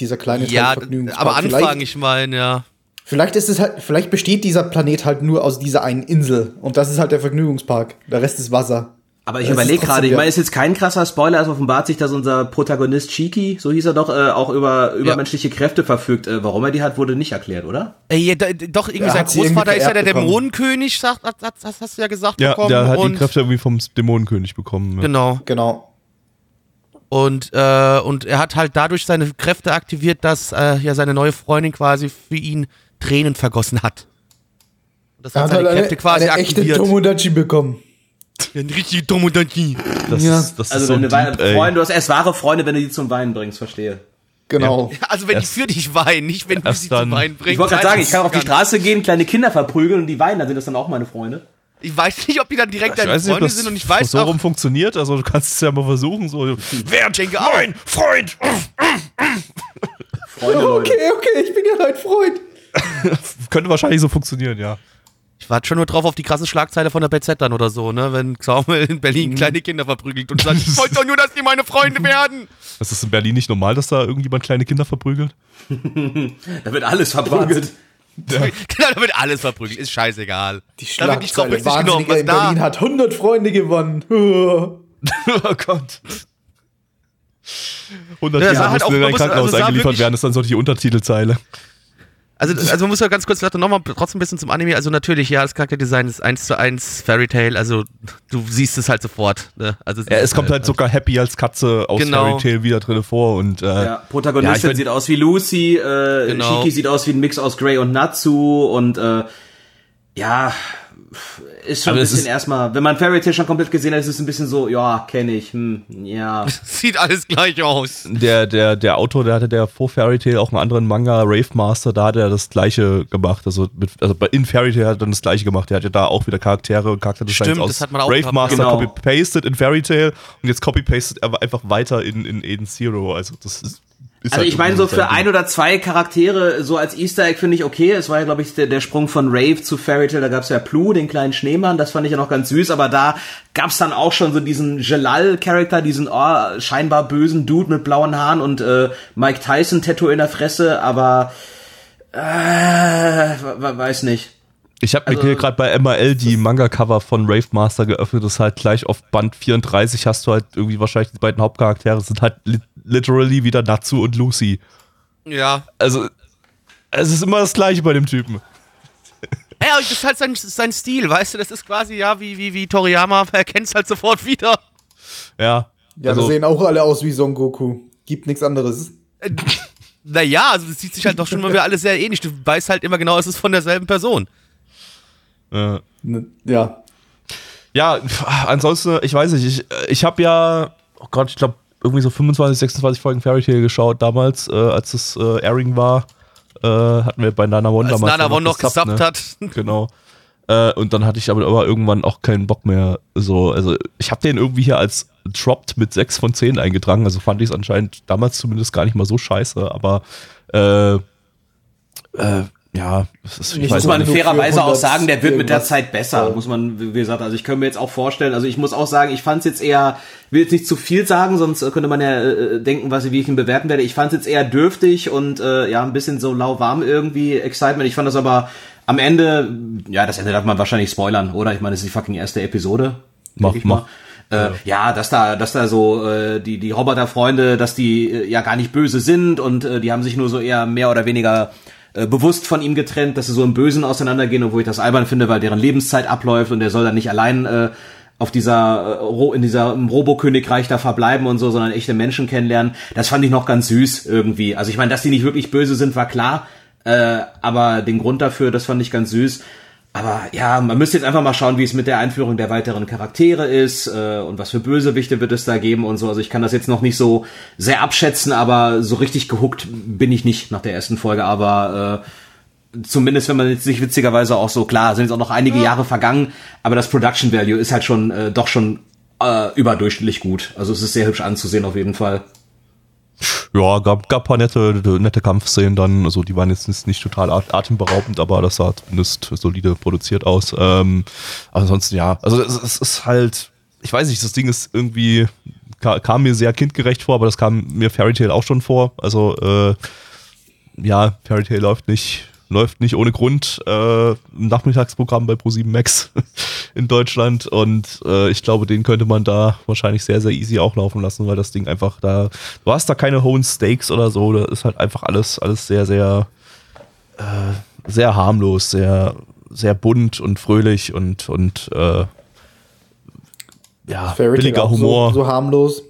Speaker 3: dieser kleine
Speaker 1: Ja,
Speaker 3: Vergnügungspark.
Speaker 1: aber Anfang,
Speaker 3: Vielleicht,
Speaker 1: ich meine, ja.
Speaker 3: vielleicht ist es halt, vielleicht besteht dieser Planet halt nur aus dieser einen Insel und das ist halt der Vergnügungspark. Der Rest ist Wasser.
Speaker 4: Aber ich überlege gerade, ich meine, ist jetzt kein krasser Spoiler, es offenbart sich, dass unser Protagonist Chiki, so hieß er doch, äh, auch über übermenschliche Kräfte verfügt. Äh, warum er die hat, wurde nicht erklärt, oder?
Speaker 1: Ey, ja, da- doch, irgendwie
Speaker 3: Er
Speaker 1: sein Großvater ist ja der
Speaker 3: bekommen.
Speaker 1: Dämonenkönig, sagt, hat, hat, das hast du ja gesagt
Speaker 2: Ja,
Speaker 1: bekommen.
Speaker 2: der hat
Speaker 1: und,
Speaker 2: die Kräfte irgendwie vom Dämonenkönig bekommen. Ja.
Speaker 1: Genau.
Speaker 3: Genau.
Speaker 1: Und, äh, und er hat halt dadurch seine Kräfte aktiviert, dass äh, ja seine neue Freundin quasi für ihn Tränen vergossen hat. Das
Speaker 3: Er
Speaker 1: hat
Speaker 3: hat
Speaker 1: seine
Speaker 3: halt
Speaker 1: Kräfte
Speaker 3: eine,
Speaker 1: quasi
Speaker 3: eine echte
Speaker 1: aktiviert.
Speaker 3: Tomodachi bekommen.
Speaker 1: Ein richtig Tomodachi.
Speaker 2: Das,
Speaker 3: Ja.
Speaker 2: ist, das
Speaker 4: Also
Speaker 2: ist so
Speaker 4: wenn du Wein. Freunde, du hast erst wahre Freunde, wenn du die zum Weinen bringst, verstehe.
Speaker 3: Genau.
Speaker 1: Also wenn
Speaker 2: Erst-
Speaker 1: die für dich weinen, nicht wenn du sie
Speaker 2: dann-
Speaker 1: zum Weinen bringst.
Speaker 4: Ich wollte gerade sagen, ich kann auf die Straße gehen, kleine Kinder verprügeln und die weinen, dann sind das dann auch meine Freunde.
Speaker 1: Ich weiß nicht, ob die dann direkt deine
Speaker 2: weiß nicht, ob
Speaker 1: Freunde
Speaker 2: das
Speaker 1: sind und ich weiß
Speaker 2: so
Speaker 1: auch,
Speaker 2: rum funktioniert. Also du kannst es ja mal versuchen. So, wer
Speaker 1: denke auch.
Speaker 2: mein Freund?
Speaker 4: Freunde.
Speaker 3: Okay, okay, ich bin ja dein Freund.
Speaker 2: Könnte wahrscheinlich so funktionieren, ja.
Speaker 1: Ich warte schon nur drauf auf die krasse Schlagzeile von der BZ dann oder so, ne? Wenn Samuel in Berlin kleine Kinder verprügelt und sagt, ich wollte doch nur, dass die meine Freunde werden.
Speaker 2: Das ist in Berlin nicht normal, dass da irgendjemand kleine Kinder verprügelt?
Speaker 4: Da wird alles verprügelt.
Speaker 1: Genau, da wird alles verprügelt, ist scheißegal.
Speaker 3: Die
Speaker 1: Da
Speaker 3: Schlagzeile.
Speaker 1: Rücksicht genommen, was
Speaker 3: in
Speaker 1: da.
Speaker 3: Berlin hat 100 Freunde gewonnen.
Speaker 2: oh Gott. 100
Speaker 1: Ja,
Speaker 2: Jahre
Speaker 1: sah halt
Speaker 2: mussten
Speaker 1: auch-
Speaker 2: in ein
Speaker 1: muss-
Speaker 2: Krankenhaus
Speaker 1: also
Speaker 2: eingeliefert werden, ist dann so die Untertitelzeile.
Speaker 1: Also, also man muss ja ganz kurz vielleicht nochmal trotzdem ein bisschen zum Anime. Also natürlich, ja, das Charakterdesign ist eins zu eins Fairy Tale. Also du siehst es halt sofort. Ne? Also
Speaker 2: Ja, es kommt halt sogar Happy als Katze aus
Speaker 1: Genau.
Speaker 2: Fairy Tale wieder drin vor und äh,
Speaker 4: Ja, Protagonistin
Speaker 2: Ja, mein-
Speaker 4: sieht aus wie Lucy, äh,
Speaker 1: Genau.
Speaker 4: Shiki sieht aus wie ein Mix aus Grey und Natsu und äh, ja, ist schon
Speaker 2: Aber
Speaker 4: ein bisschen erstmal, wenn man Fairy Tail schon komplett gesehen hat, ist es ein bisschen so, ja, kenne ich, hm, ja.
Speaker 1: Sieht alles gleich aus.
Speaker 2: der, der, der Autor, der hatte der vor Fairy Tail auch einen anderen Manga, Rave Master, da hat er das gleiche gemacht. Also, mit, also bei in Fairy Tail hat er dann das gleiche gemacht. Der hat ja da auch wieder Charaktere und Charakterdesigns
Speaker 1: Stimmt,
Speaker 2: aus
Speaker 1: das hat man auch
Speaker 2: Rave
Speaker 1: gehabt,
Speaker 2: Master
Speaker 4: genau.
Speaker 2: copy-pasted in Fairy Tail und jetzt copy-pasted er einfach weiter in, in Eden Zero. Also das ist
Speaker 4: Also
Speaker 2: halt
Speaker 4: ich meine, so für ein oder zwei Charaktere, so als Easter Egg finde ich okay. Es war ja, glaube ich, der, der Sprung von Rave zu Fairy Tail, da gab's ja Plu, den kleinen Schneemann, das fand ich ja noch ganz süß, aber da gab's dann auch schon so diesen Jelal-Charakter, diesen oh, scheinbar bösen Dude mit blauen Haaren und äh, Mike Tyson-Tattoo in der Fresse, aber äh, we- we- weiß nicht.
Speaker 2: Ich habe mir
Speaker 4: Also-
Speaker 2: hier gerade bei MRL die Manga-Cover von Rave Master geöffnet. Das ist halt gleich auf Band 34 hast du halt irgendwie wahrscheinlich die beiden Hauptcharaktere sind halt li literally wieder Natsu und Lucy.
Speaker 1: Ja.
Speaker 2: Also es ist immer das gleiche bei dem Typen.
Speaker 1: Ja, das ist halt sein, sein Stil, weißt du? Das ist quasi, ja, wie, wie, wie Toriyama, er kennt es halt sofort wieder.
Speaker 2: Ja.
Speaker 3: Ja,
Speaker 2: also,
Speaker 3: wir sehen auch alle aus wie Son Goku. Gibt nichts anderes.
Speaker 1: Naja, also das sieht sich halt doch schon mal wieder alles sehr ähnlich. Du weißt halt immer genau, es ist von derselben Person.
Speaker 2: Äh,
Speaker 3: Ne, Ja.
Speaker 2: ja, pf, ansonsten, ich weiß nicht, ich, ich habe ja, oh Gott, ich glaube, irgendwie so 25, 26 Folgen Fairy Tail geschaut damals, äh, als es äh, Airing war. Äh, hatten wir bei Nana One
Speaker 1: Als
Speaker 2: damals.
Speaker 1: Nana
Speaker 2: ja
Speaker 1: One noch
Speaker 2: gesubbt,
Speaker 1: gesubbt
Speaker 2: ne?
Speaker 1: hat.
Speaker 2: Genau. Äh, und dann hatte ich aber, aber irgendwann auch keinen Bock mehr. So, also ich habe den irgendwie hier als dropped mit 6 von 10 eingetragen. Also fand ich es anscheinend damals zumindest gar nicht mal so scheiße, aber äh, äh, ja, es ist, ich
Speaker 3: Nicht
Speaker 4: muss man fairerweise auch
Speaker 3: 100
Speaker 4: sagen, der wird mit der. Zeit besser, muss man, wie gesagt, also ich könnte mir jetzt auch vorstellen, also ich muss auch sagen, ich fand es jetzt eher, will jetzt nicht zu viel sagen, sonst äh, könnte man ja äh, denken, was, wie ich ihn bewerten werde. Ich fand es jetzt eher dürftig und äh, ja, ein bisschen so lauwarm irgendwie, Excitement. Ich fand das aber am Ende, ja, das Ende darf man wahrscheinlich spoilern, oder? Ich meine, es ist die fucking erste Episode.
Speaker 2: Mach,
Speaker 4: ich
Speaker 2: mach.
Speaker 4: Äh, ja, dass da, dass da so äh, die die Roboterfreunde, dass die äh, ja gar nicht böse sind und äh, die haben sich nur so eher mehr oder weniger äh, bewusst von ihm getrennt, dass sie so im Bösen auseinandergehen, obwohl ich das albern finde, weil deren Lebenszeit abläuft und der soll dann nicht allein äh, auf dieser äh, in dieser im Robo-Königreich da verbleiben und so, sondern echte Menschen kennenlernen. Das fand ich noch ganz süß irgendwie. Also ich meine, dass die nicht wirklich böse sind, war klar, äh, aber den Grund dafür, das fand ich ganz süß. Aber ja, man müsste jetzt einfach mal schauen, wie es mit der Einführung der weiteren Charaktere ist äh, und was für Bösewichte wird es da geben und so. Also ich kann das jetzt noch nicht so sehr abschätzen, aber so richtig gehuckt bin ich nicht nach der ersten Folge. Aber äh, zumindest, wenn man jetzt sich witzigerweise auch so, klar, sind jetzt auch noch einige Jahre vergangen, aber das Production Value ist halt schon äh, doch schon äh, überdurchschnittlich gut. Also es ist sehr hübsch anzusehen auf jeden Fall.
Speaker 2: Ja, gab, gab paar nette, nette Kampfszenen dann, also die waren jetzt nicht, nicht total at- atemberaubend, aber das sah zumindest solide produziert aus. Ähm, ansonsten ja, also es, es ist halt, ich weiß nicht, das Ding ist irgendwie, ka- kam mir sehr kindgerecht vor, aber das kam mir Fairy Tail auch schon vor. Also äh, ja, Fairy Tail läuft nicht, läuft nicht ohne Grund äh, im Nachmittagsprogramm bei Pro7 Max in Deutschland und äh, ich glaube, den könnte man da wahrscheinlich sehr, sehr easy auch laufen lassen, weil das Ding einfach da, du hast da keine hohen Stakes oder so, da ist halt einfach alles, alles sehr, sehr, äh, sehr harmlos, sehr, sehr bunt und fröhlich und, und äh, ja, billiger Humor.
Speaker 3: So, so harmlos.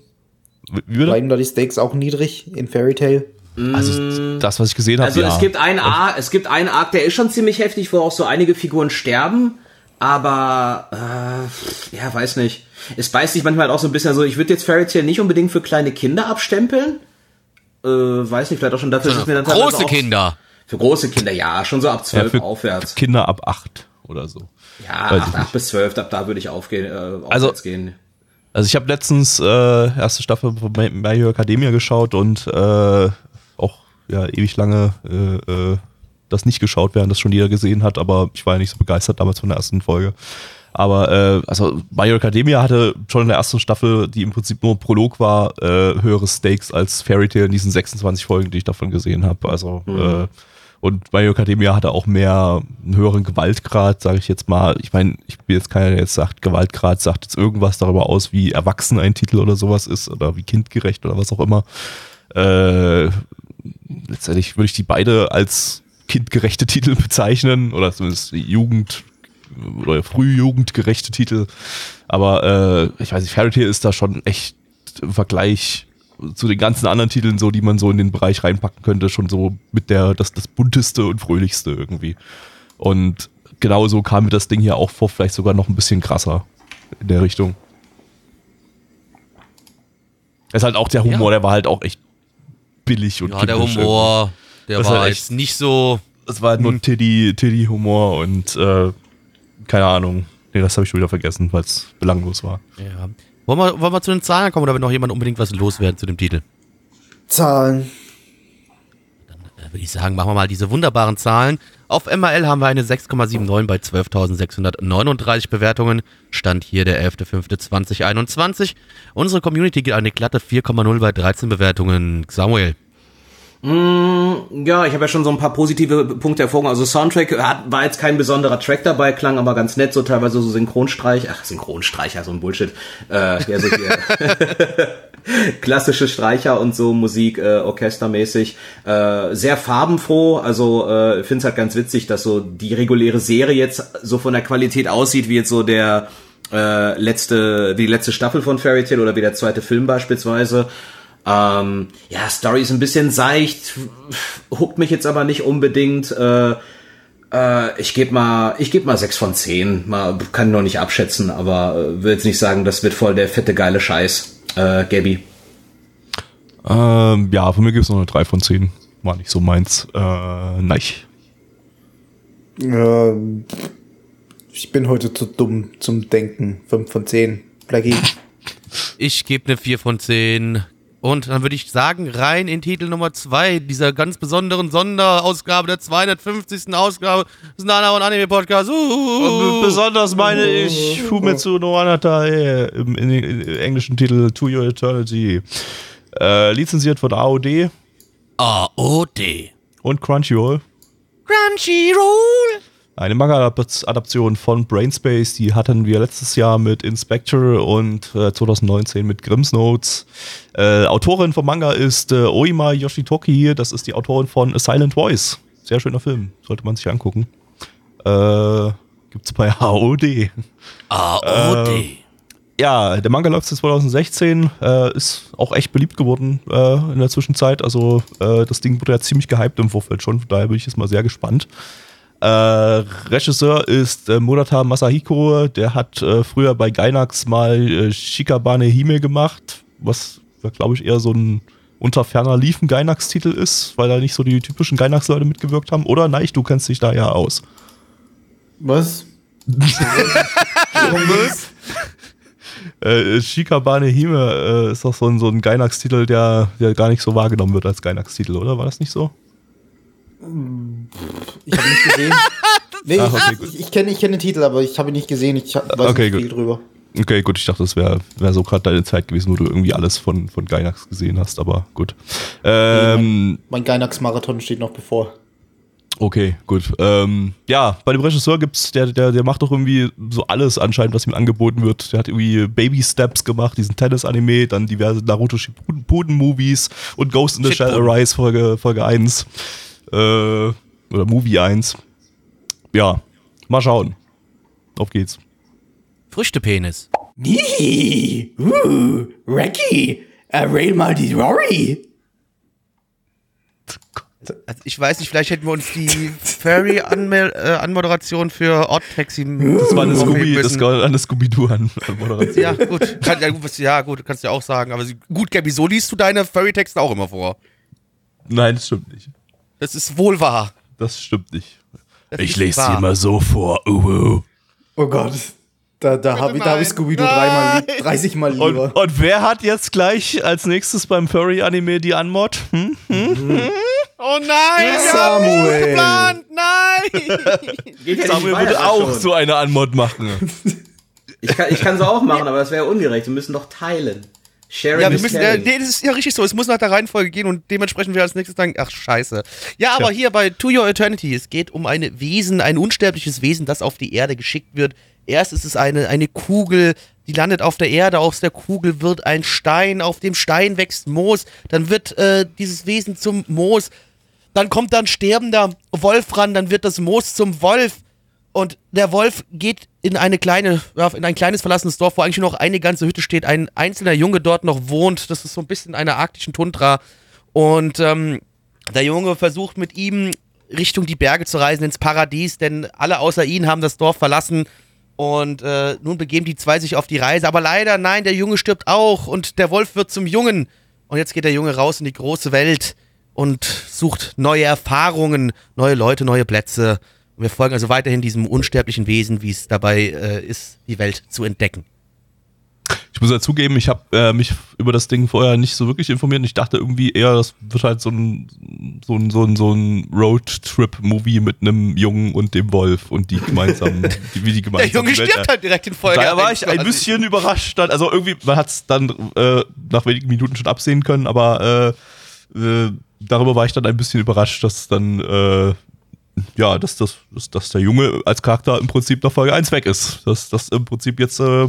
Speaker 2: Wie bitte?
Speaker 3: Bleiben da die Stakes auch niedrig in Fairy Tail?
Speaker 2: Also das, was ich gesehen habe,
Speaker 4: Also
Speaker 2: ja.
Speaker 4: es gibt einen Arc, es gibt einen Arc, der ist schon ziemlich heftig, wo auch so einige Figuren sterben, aber äh, ja, weiß nicht. Es beißt sich manchmal halt auch so ein bisschen so, ich würde jetzt Fairy Tail nicht unbedingt für kleine Kinder abstempeln. Äh, weiß nicht, vielleicht auch schon dafür, dass es mir dann
Speaker 1: Große
Speaker 4: auch,
Speaker 1: Kinder.
Speaker 4: Für große Kinder, ja, schon so ab
Speaker 2: ja,
Speaker 4: zwölf
Speaker 2: für
Speaker 4: aufwärts.
Speaker 2: Kinder ab acht oder so.
Speaker 4: Ja,
Speaker 2: Weiß
Speaker 4: acht, acht bis zwölf, ab da würde ich aufgehen, äh,
Speaker 2: Also-
Speaker 4: aufwärts gehen.
Speaker 2: Also ich habe letztens äh, erste Staffel von My Hero Academia geschaut und äh, auch ja ewig lange äh, äh, das nicht geschaut, während das schon jeder gesehen hat, aber ich war ja nicht so begeistert damals von der ersten Folge. Aber äh, also My Hero Academia hatte schon in der ersten Staffel, die im Prinzip nur Prolog war, äh, höhere Stakes als Fairy Tail in diesen 26 Folgen, die ich davon gesehen habe. Also äh, und My Hero Academia hatte auch mehr einen höheren Gewaltgrad, sage ich jetzt mal. Ich meine, ich bin jetzt keiner, der jetzt sagt, Gewaltgrad sagt jetzt irgendwas darüber aus, wie erwachsen ein Titel oder sowas ist oder wie kindgerecht oder was auch immer. Äh, letztendlich würde ich die beide als kindgerechte Titel bezeichnen oder zumindest Jugend oder frühjugendgerechte Titel. Aber äh, ich weiß nicht, Fairy Tail ist da schon echt im Vergleich zu den ganzen anderen Titeln so, die man so in den Bereich reinpacken könnte, schon so mit der, das, das bunteste und fröhlichste irgendwie. Und genauso kam mir das Ding hier auch vor, vielleicht sogar noch ein bisschen krasser in der Richtung. Es ist halt auch der Humor,
Speaker 1: Ja.
Speaker 2: der war halt auch echt billig und
Speaker 1: Ja, der Humor, der
Speaker 2: Das
Speaker 1: war jetzt nicht so.
Speaker 2: es war halt nur Tiddy, Tiddy Humor und äh, keine Ahnung. Nee, das habe ich schon wieder vergessen, weil es belanglos war.
Speaker 1: Ja. Wollen wir, wollen wir zu den Zahlen kommen oder will noch jemand unbedingt was loswerden zu dem Titel?
Speaker 3: Zahlen.
Speaker 1: Da würde ich sagen, machen wir mal diese wunderbaren Zahlen. Auf MRL haben wir eine 6,79 bei 12.639 Bewertungen. Stand hier der 11.05.2021. Unsere Community geht eine glatte 4,0 bei 13 Bewertungen. Samuel.
Speaker 4: Ja, ich habe ja schon so ein paar positive Punkte hervorgehoben. Also Soundtrack hat, war jetzt kein besonderer Track dabei, klang aber ganz nett, so teilweise so Synchronstreich, ach Synchronstreicher, so ein Bullshit. Äh, ja, so hier. klassische Streicher und so Musik äh, orchestermäßig. Äh, sehr farbenfroh, also äh, finde es halt ganz witzig, dass so die reguläre Serie jetzt so von der Qualität aussieht, wie jetzt so der äh, letzte, wie die letzte Staffel von Fairy Tail oder wie der zweite Film beispielsweise. Ähm, ja, Story ist ein bisschen seicht, huckt mich jetzt aber nicht unbedingt. Äh, äh, ich gebe mal, ich gebe mal sechs von zehn. Mal kann noch nicht abschätzen, aber äh, will jetzt nicht sagen, das wird voll der fette geile Scheiß. Äh, Gabi.
Speaker 2: Ähm, ja, von mir gibt es noch eine 3 von 10. War nicht so meins. Äh, nein.
Speaker 3: Ähm, ich bin heute zu dumm zum Denken. 5 von 10. Blackie.
Speaker 1: Ich gebe eine 4 von 10. Und dann würde ich sagen, rein in Titel Nummer 2 dieser ganz besonderen Sonderausgabe der 250. Ausgabe des Nana und Anime Podcast. Uh,
Speaker 2: Besonders meine ich Fumetsu no Anata eh, im, in, im englischen Titel To Your Eternity. Äh, lizenziert von AOD
Speaker 1: AOD.
Speaker 2: und Crunchyroll.
Speaker 1: Crunchyroll.
Speaker 2: Eine Manga-Adaption von Brainspace, die hatten wir letztes Jahr mit Inspector und äh, 2019 mit Grimm's Notes. Äh, Autorin vom Manga ist äh, Oima Yoshitoki, das ist die Autorin von A Silent Voice. Sehr schöner Film, sollte man sich angucken. Äh, gibt's bei AOD.
Speaker 1: AOD.
Speaker 2: Ja, der Manga läuft seit 2016, äh, ist auch echt beliebt geworden äh, in der Zwischenzeit. Also äh, das Ding wurde ja ziemlich gehypt im Vorfeld schon, von daher bin ich jetzt mal sehr gespannt. Äh, Regisseur ist äh, Murata Masahiko, der hat äh, früher bei Gainax mal äh, Shikabane Hime gemacht, was glaube ich eher so ein unter ferner Liefen Gainax-Titel ist, weil da nicht so die typischen Gainax-Leute mitgewirkt haben. Oder nein, du kennst dich da ja aus.
Speaker 3: Was?
Speaker 2: Äh, Shikabane Hime äh, ist doch so ein, so ein Gainax-Titel, der, der gar nicht so wahrgenommen wird als Gainax-Titel, oder? War das nicht so?
Speaker 3: Ich habe nicht gesehen. Nee,
Speaker 2: Ach, okay,
Speaker 3: ich,
Speaker 2: gut.
Speaker 3: ich, kenne ich kenn den Titel, aber ich habe ihn nicht gesehen. Ich weiß
Speaker 2: Okay,
Speaker 3: nicht
Speaker 2: gut.
Speaker 3: viel drüber.
Speaker 2: Okay, gut, ich dachte, das wäre wär so gerade deine Zeit gewesen, wo du irgendwie alles von, von Gainax gesehen hast, aber gut. Ähm,
Speaker 3: Mein Gainax-Marathon steht noch bevor.
Speaker 2: okay, gut. Ähm, ja, bei dem Regisseur gibt's, der, der, der macht doch irgendwie so alles anscheinend, was ihm angeboten wird. Der hat irgendwie Baby Steps gemacht, diesen Tennis-Anime, dann diverse Naruto Shippuden-Movies und Ghost in the Shell. Arise Folge, Folge 1. Äh, oder Movie 1. Ja, mal schauen. Auf geht's.
Speaker 1: Früchtepenis.
Speaker 3: Nee, uh, Reggie, errail mal die Rory.
Speaker 1: Also ich weiß nicht, vielleicht hätten wir uns die Furry-Anmoderation für Odd Taxi.
Speaker 2: Das war eine Scooby, das war eine Scooby-Doo-Moderation.
Speaker 1: Ja, gut. Kann, ja, gut, ja, gut, kannst du ja auch sagen. Aber gut, Gabby, so liest du deine Furry-Texte auch immer vor.
Speaker 2: Nein, das stimmt nicht.
Speaker 1: Das ist wohl wahr.
Speaker 2: Das stimmt nicht.
Speaker 1: Das ist wahr.
Speaker 2: so vor. Uhu.
Speaker 3: Oh Gott, da, da habe ich, hab ich. Scooby-Doo dreimal, lieb- 30 Mal
Speaker 2: Und,
Speaker 3: lieber.
Speaker 2: und wer hat jetzt gleich als nächstes beim Furry-Anime die Anmod? Hm? Hm?
Speaker 1: Oh nein, wir haben
Speaker 3: Samuel.
Speaker 1: nicht geplant. Nein.
Speaker 4: Ja
Speaker 2: Samuel würde auch
Speaker 4: schon.
Speaker 2: so eine Anmod machen.
Speaker 4: Ich kann, ich kann sie auch machen, aber das wäre ja ungerecht. Wir müssen doch teilen. Sharing
Speaker 1: Ja, wir müssen, ja, nee, das ist ja richtig so. Es muss nach der Reihenfolge gehen und dementsprechend wir als nächstes sagen, ach scheiße. Ja, aber hier bei To Your Eternity, es geht um ein Wesen, ein unsterbliches Wesen, das auf die Erde geschickt wird. Erst ist es eine, eine Kugel, die landet auf der Erde, aus der Kugel wird ein Stein, auf dem Stein wächst Moos, dann wird äh, dieses Wesen zum Moos, dann kommt dann sterbender Wolf ran, dann wird das Moos zum Wolf. Und der Wolf geht in eine kleine, in ein kleines verlassenes Dorf, wo eigentlich nur noch eine ganze Hütte steht, ein einzelner Junge dort noch wohnt. Das ist so ein bisschen einer arktischen Tundra. Und ähm, der Junge versucht mit ihm Richtung die Berge zu reisen, ins Paradies, denn alle außer ihn haben das Dorf verlassen. Und äh, nun begeben die zwei sich auf die Reise. Aber leider, nein, der Junge stirbt auch und der Wolf wird zum Jungen. Und jetzt geht der Junge raus in die große Welt und sucht neue Erfahrungen, neue Leute, neue Plätze. Und wir folgen also weiterhin diesem unsterblichen Wesen, wie es dabei äh, ist, die Welt zu entdecken.
Speaker 2: Ich muss ja zugeben, ich habe äh, mich über das Ding vorher nicht so wirklich informiert. und Ich dachte irgendwie eher, das wird halt so ein, so ein, so ein, so ein Roadtrip-Movie mit einem Jungen und dem Wolf und die gemeinsam, die, wie die
Speaker 1: Der
Speaker 2: gemeinsam
Speaker 1: Junge
Speaker 2: die Welt
Speaker 1: stirbt halt direkt in Folge.
Speaker 2: Da war ich ein bisschen überrascht. Dann, also irgendwie, man hat es dann äh, nach wenigen Minuten schon absehen können, aber äh, äh, darüber war ich dann ein bisschen überrascht, dass dann äh, ja, dass, das, dass, dass der Junge als Charakter im Prinzip nach Folge 1 weg ist. Dass das im Prinzip jetzt äh,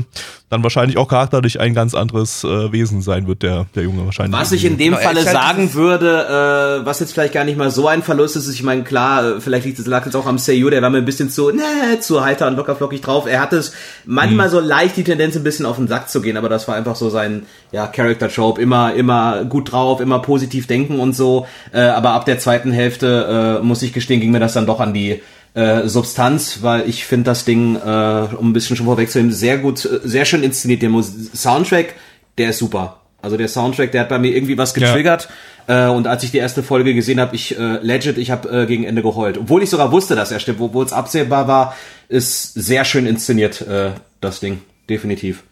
Speaker 2: dann wahrscheinlich auch charakterlich ein ganz anderes äh, Wesen sein wird, der, der Junge wahrscheinlich.
Speaker 4: Was ich in dem
Speaker 1: Genau,
Speaker 4: Falle
Speaker 1: halt
Speaker 4: sagen würde, äh, was jetzt vielleicht gar nicht mal so ein Verlust ist, ich meine, klar, äh, vielleicht liegt es lag jetzt auch am Seiyu, der war mir ein bisschen zu, ne, zu heiter und lockerflockig drauf. Er hatte es manchmal so leicht die Tendenz, ein bisschen auf den Sack zu gehen, aber das war einfach so sein, ja, Character Trope, immer, immer gut drauf, immer positiv denken und so. Äh, aber ab der zweiten Hälfte, äh, muss ich gestehen, ging mir das dann doch an die äh, Substanz, weil ich finde das Ding, äh, um ein bisschen schon vorwegzunehmen, sehr gut, äh, sehr schön inszeniert. Der Mus Soundtrack, der ist super. Also der Soundtrack, der hat bei mir irgendwie was getriggert. Äh, und als ich die erste Folge gesehen habe, ich äh, legit, ich habe äh, gegen Ende geheult. Obwohl ich sogar wusste, dass er stirbt, obwohl es absehbar war, ist sehr schön inszeniert, äh, das Ding. Definitiv.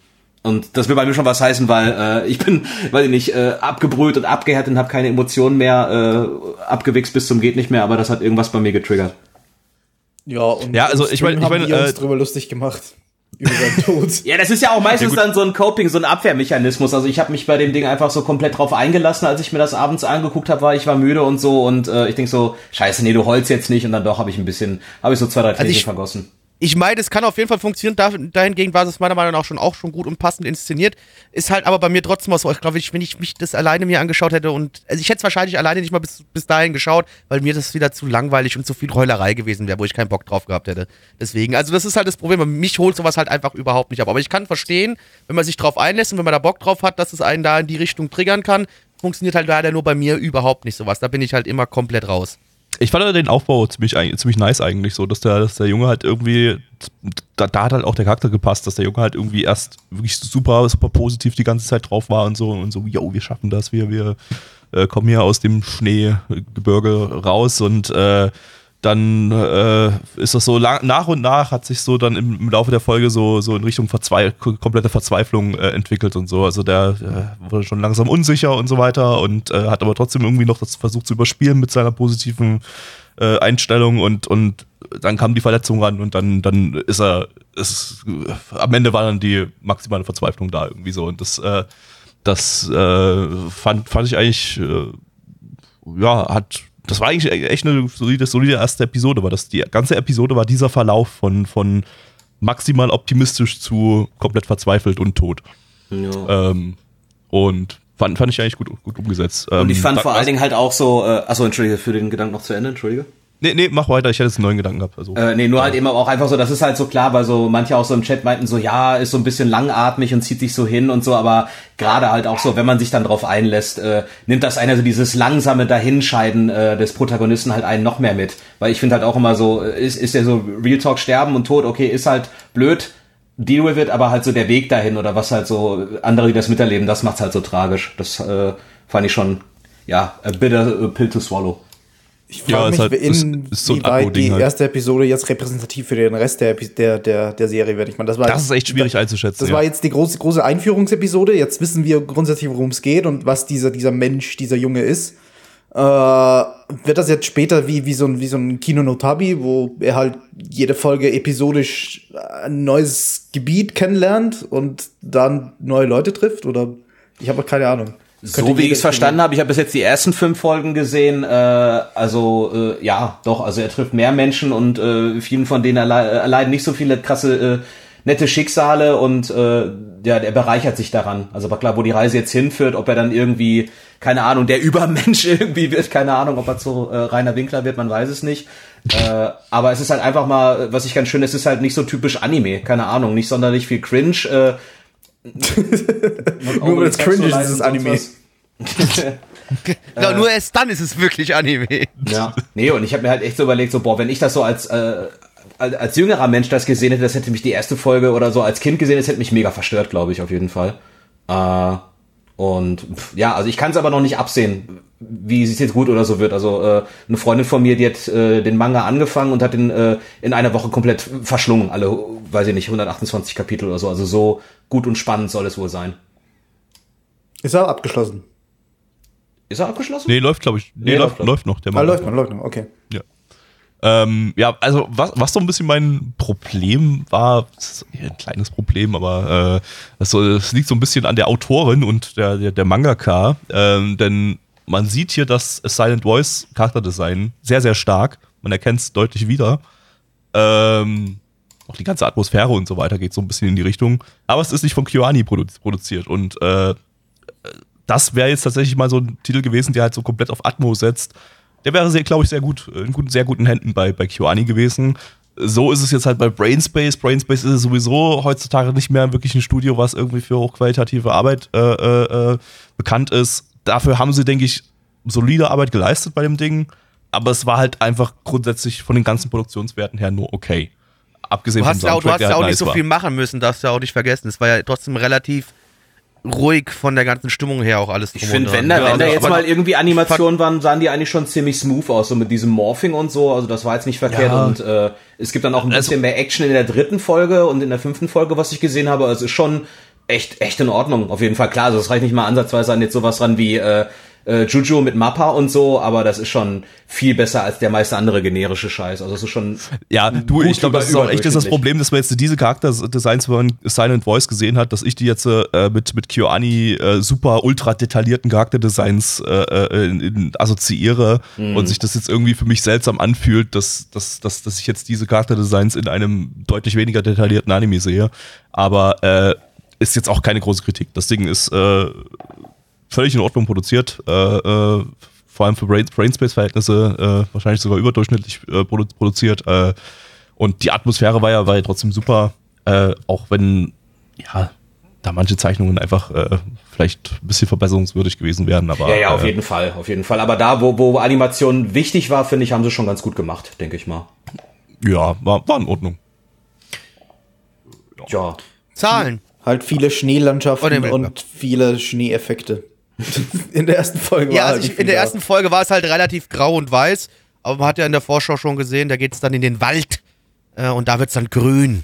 Speaker 4: Und das will bei mir schon was heißen, weil äh, ich bin, weiß ich nicht, äh, abgebrüht und abgehärtet und habe keine Emotionen mehr, äh, abgewichst bis zum geht nicht mehr, aber das hat irgendwas bei mir getriggert.
Speaker 3: Ja, und
Speaker 2: Ja, also ich mein-
Speaker 3: Stream
Speaker 2: ich
Speaker 3: haben
Speaker 2: mein,
Speaker 3: wir
Speaker 2: äh,
Speaker 3: uns drüber lustig gemacht. Über seinen Tod.
Speaker 4: Ja, das ist ja auch meistens
Speaker 2: Ja,
Speaker 4: dann so ein Coping, so ein Abwehrmechanismus. Also ich habe mich bei dem Ding einfach so komplett drauf eingelassen, als ich mir das abends angeguckt habe, war ich war müde und so und äh, ich denk so, scheiße, nee, du heulst jetzt nicht und dann doch habe ich ein bisschen, habe ich so zwei, drei Tränen
Speaker 1: ich-
Speaker 4: vergossen.
Speaker 1: Ich meine, es kann auf jeden Fall funktionieren. Da, dahingehend war es meiner Meinung nach schon, auch schon gut und passend inszeniert. Ist halt aber bei mir trotzdem auch so, ich glaube, ich, wenn ich mich das alleine mir angeschaut hätte und also ich hätte es wahrscheinlich alleine nicht mal bis, bis dahin geschaut, weil mir das wieder zu langweilig und zu viel Heulerei gewesen wäre, wo ich keinen Bock drauf gehabt hätte. Deswegen, also das ist halt das Problem. Mich holt sowas halt einfach überhaupt nicht ab. Aber ich kann verstehen, wenn man sich drauf einlässt und wenn man da Bock drauf hat, dass es einen da in die Richtung triggern kann, funktioniert halt leider nur bei mir überhaupt nicht sowas. Da bin ich halt immer komplett raus.
Speaker 2: Ich fand den Aufbau ziemlich, ziemlich nice eigentlich, so dass der, dass der Junge halt irgendwie, da, da hat halt auch der Charakter gepasst, dass der Junge halt irgendwie erst wirklich super, super positiv die ganze Zeit drauf war und so und so, yo, wir schaffen das, wir, wir äh, kommen hier aus dem Schneegebirge raus und äh, dann äh, ist das so nach und nach hat sich so dann im, im Laufe der Folge so, so in Richtung Verzwei komplette Verzweiflung äh, entwickelt und so. Also der äh, wurde schon langsam unsicher und so weiter und äh, hat aber trotzdem irgendwie noch das versucht zu überspielen mit seiner positiven äh, Einstellung und, und dann kam die Verletzung ran und dann, dann ist er, ist, am Ende war dann die maximale Verzweiflung da irgendwie so und das, äh, das fand, fand ich eigentlich, ja, hat, das war eigentlich echt eine solide, solide erste Episode, weil das die ganze Episode war dieser Verlauf von, von maximal optimistisch zu komplett verzweifelt und tot.
Speaker 4: Ja.
Speaker 2: Ähm, und fand, fand ich eigentlich gut, gut umgesetzt.
Speaker 4: und ich
Speaker 2: Ähm,
Speaker 4: fand
Speaker 2: da-
Speaker 4: vor allen Dingen halt auch so, äh, achso, entschuldige, für den Gedanken noch zu Ende, entschuldige.
Speaker 2: Nee, nee, mach weiter, ich hätte jetzt einen neuen Gedanken gehabt. Also.
Speaker 4: Äh, nee, nur halt eben auch einfach so, das ist halt so klar, weil so manche auch so im Chat meinten so, ja, ist so ein bisschen langatmig und zieht sich so hin und so, aber gerade halt auch so, wenn man sich dann drauf einlässt, äh, nimmt das einer so dieses langsame Dahinscheiden äh, des Protagonisten halt einen noch mehr mit. Weil ich finde halt auch immer so, äh, ist, ist ja so Real Talk sterben und Tod, okay, ist halt blöd, deal with it, aber halt so der Weg dahin oder was halt so andere, die das miterleben, das macht's halt so tragisch. Das äh, fand ich schon, ja, a bitter pill to swallow.
Speaker 3: Ich
Speaker 2: Ja,
Speaker 3: frage
Speaker 2: ist
Speaker 3: mich,
Speaker 2: halt-
Speaker 3: inwieweit
Speaker 2: ist so ein
Speaker 3: die
Speaker 2: Akku-Ding halt.
Speaker 3: erste Episode jetzt repräsentativ für den Rest der, der, der, der Serie wird. Ich meine, das war
Speaker 2: das ist echt schwierig einzuschätzen.
Speaker 3: Das
Speaker 2: ja.
Speaker 3: war jetzt die große, große Einführungsepisode. Jetzt wissen wir grundsätzlich, worum es geht und was dieser, dieser Mensch, dieser Junge ist. Äh, wird das jetzt später wie, wie so ein, wie so ein Kino Notabi, wo er halt jede Folge episodisch ein neues Gebiet kennenlernt und dann neue Leute trifft? Oder ich habe keine Ahnung.
Speaker 4: So wie ich es verstanden habe, ich habe bis jetzt die ersten fünf Folgen gesehen. Äh, also äh, ja, doch, also er trifft mehr Menschen und äh, vielen von denen erle erleiden nicht so viele krasse äh, nette Schicksale und äh, ja, der bereichert sich daran. Also war klar, wo die Reise jetzt hinführt, ob er dann irgendwie, keine Ahnung, der Übermensch irgendwie wird, keine Ahnung, ob er zu äh, Rainer Winkler wird, man weiß es nicht. äh, aber es ist halt einfach mal, was ich ganz schön, es ist halt nicht so typisch Anime, keine Ahnung, nicht sonderlich viel Cringe. Äh,
Speaker 3: Nur weil es cringe ist, ist es Anime.
Speaker 1: genau, nur erst dann ist es wirklich Anime.
Speaker 4: Ja, nee, und ich habe mir halt echt so überlegt, so, boah, wenn ich das so als, äh, als, als jüngerer Mensch das gesehen hätte, das hätte mich die erste Folge oder so als Kind gesehen, das hätte mich mega verstört, glaube ich, auf jeden Fall. Äh, und pff, ja, also ich kann es aber noch nicht absehen, wie es jetzt gut oder so wird. Also äh, eine Freundin von mir, die hat äh, den Manga angefangen und hat den äh, in einer Woche komplett verschlungen. Alle, weiß ich nicht, 128 Kapitel oder so. Also so gut und spannend soll es wohl sein.
Speaker 3: Ist er abgeschlossen?
Speaker 4: Ist er abgeschlossen?
Speaker 2: Nee, läuft, glaube ich. Nee,
Speaker 4: Nee,
Speaker 2: läuft,
Speaker 4: läuft
Speaker 2: läuft noch. Der
Speaker 3: Ah,
Speaker 2: Mann.
Speaker 3: läuft noch, läuft noch, okay.
Speaker 2: Ja. Ähm, ja, also was, was so ein bisschen mein Problem war, ein kleines Problem, aber äh, das, liegt so ein bisschen an der Autorin und der, der, der Mangaka, ähm, denn man sieht hier das Silent Voice Charakterdesign sehr, sehr stark. Man erkennt es deutlich wieder. Ähm, auch die ganze Atmosphäre und so weiter geht so ein bisschen in die Richtung. Aber es ist nicht von KyoAni produ produziert und äh, das wäre jetzt tatsächlich mal so ein Titel gewesen, der halt so komplett auf Atmo setzt. Der wäre, sehr, glaube ich, sehr gut, in guten, sehr guten Händen bei, bei KyoAni gewesen. So ist es jetzt halt bei Brainspace. Brainspace ist sowieso heutzutage nicht mehr wirklich ein Studio, was irgendwie für hochqualitative Arbeit äh, äh, bekannt ist. Dafür haben sie, denke ich, solide Arbeit geleistet bei dem Ding. Aber es war halt einfach grundsätzlich von den ganzen Produktionswerten her nur okay. Abgesehen
Speaker 1: Du hast
Speaker 2: vom
Speaker 1: ja auch, du hast ja
Speaker 2: halt
Speaker 1: auch nicht
Speaker 2: nice
Speaker 1: so
Speaker 2: war.
Speaker 1: viel machen müssen, darfst du ja auch nicht vergessen. Es war ja trotzdem relativ ruhig von der ganzen Stimmung her auch alles
Speaker 4: Ich finde, wenn da,
Speaker 1: Ja,
Speaker 4: wenn da
Speaker 1: also,
Speaker 4: jetzt
Speaker 1: aber-
Speaker 4: mal irgendwie Animationen waren, sahen die eigentlich schon ziemlich smooth aus, so mit diesem Morphing und so. Also das war jetzt nicht verkehrt.
Speaker 2: Ja.
Speaker 4: Und äh, es gibt dann auch ein
Speaker 2: Also-
Speaker 4: bisschen mehr Action in der dritten Folge und in der fünften Folge, was ich gesehen habe. Also es ist schon echt, echt in Ordnung. Auf jeden Fall klar. Also es reicht nicht mal ansatzweise an jetzt sowas ran wie äh, äh, Juju mit Mappa und so, aber das ist schon viel besser als der meiste andere generische Scheiß. Also es ist schon
Speaker 2: Ja, du, ich glaube, das ist auch echt das. Problem, dass man jetzt diese Charakterdesigns von Silent Voice gesehen hat, dass ich die jetzt äh, mit, mit KyoAni äh, super ultra detaillierten Charakterdesigns äh, äh, in, in, assoziiere und sich das jetzt irgendwie für mich seltsam anfühlt, dass, dass, dass, dass ich jetzt diese Charakterdesigns in einem deutlich weniger detaillierten Anime sehe. Aber äh, ist jetzt auch keine große Kritik. Das Ding ist äh, völlig in Ordnung produziert. Äh, äh, vor allem für Brain, Brainspace-Verhältnisse äh, wahrscheinlich sogar überdurchschnittlich äh, produ produziert. Äh, und die Atmosphäre war ja, war ja trotzdem super, äh, auch wenn ja da manche Zeichnungen einfach äh, vielleicht ein bisschen verbesserungswürdig gewesen wären. Aber
Speaker 4: Ja, ja, auf
Speaker 2: äh,
Speaker 4: jeden Fall, auf jeden Fall. Aber da, wo, wo Animation wichtig war, finde ich, haben sie schon ganz gut gemacht, denke ich mal.
Speaker 2: ja war, war in Ordnung.
Speaker 4: Ja.
Speaker 1: Zahlen.
Speaker 3: Halt viele Schneelandschaften
Speaker 1: Oh,
Speaker 3: und viele Schneeeffekte. in der ersten Folge
Speaker 1: Ja,
Speaker 3: war
Speaker 1: also ich, in der ersten Folge war es halt relativ grau und weiß, aber man hat ja in der Vorschau schon gesehen, da geht es dann in den Wald äh, und da wird es dann grün.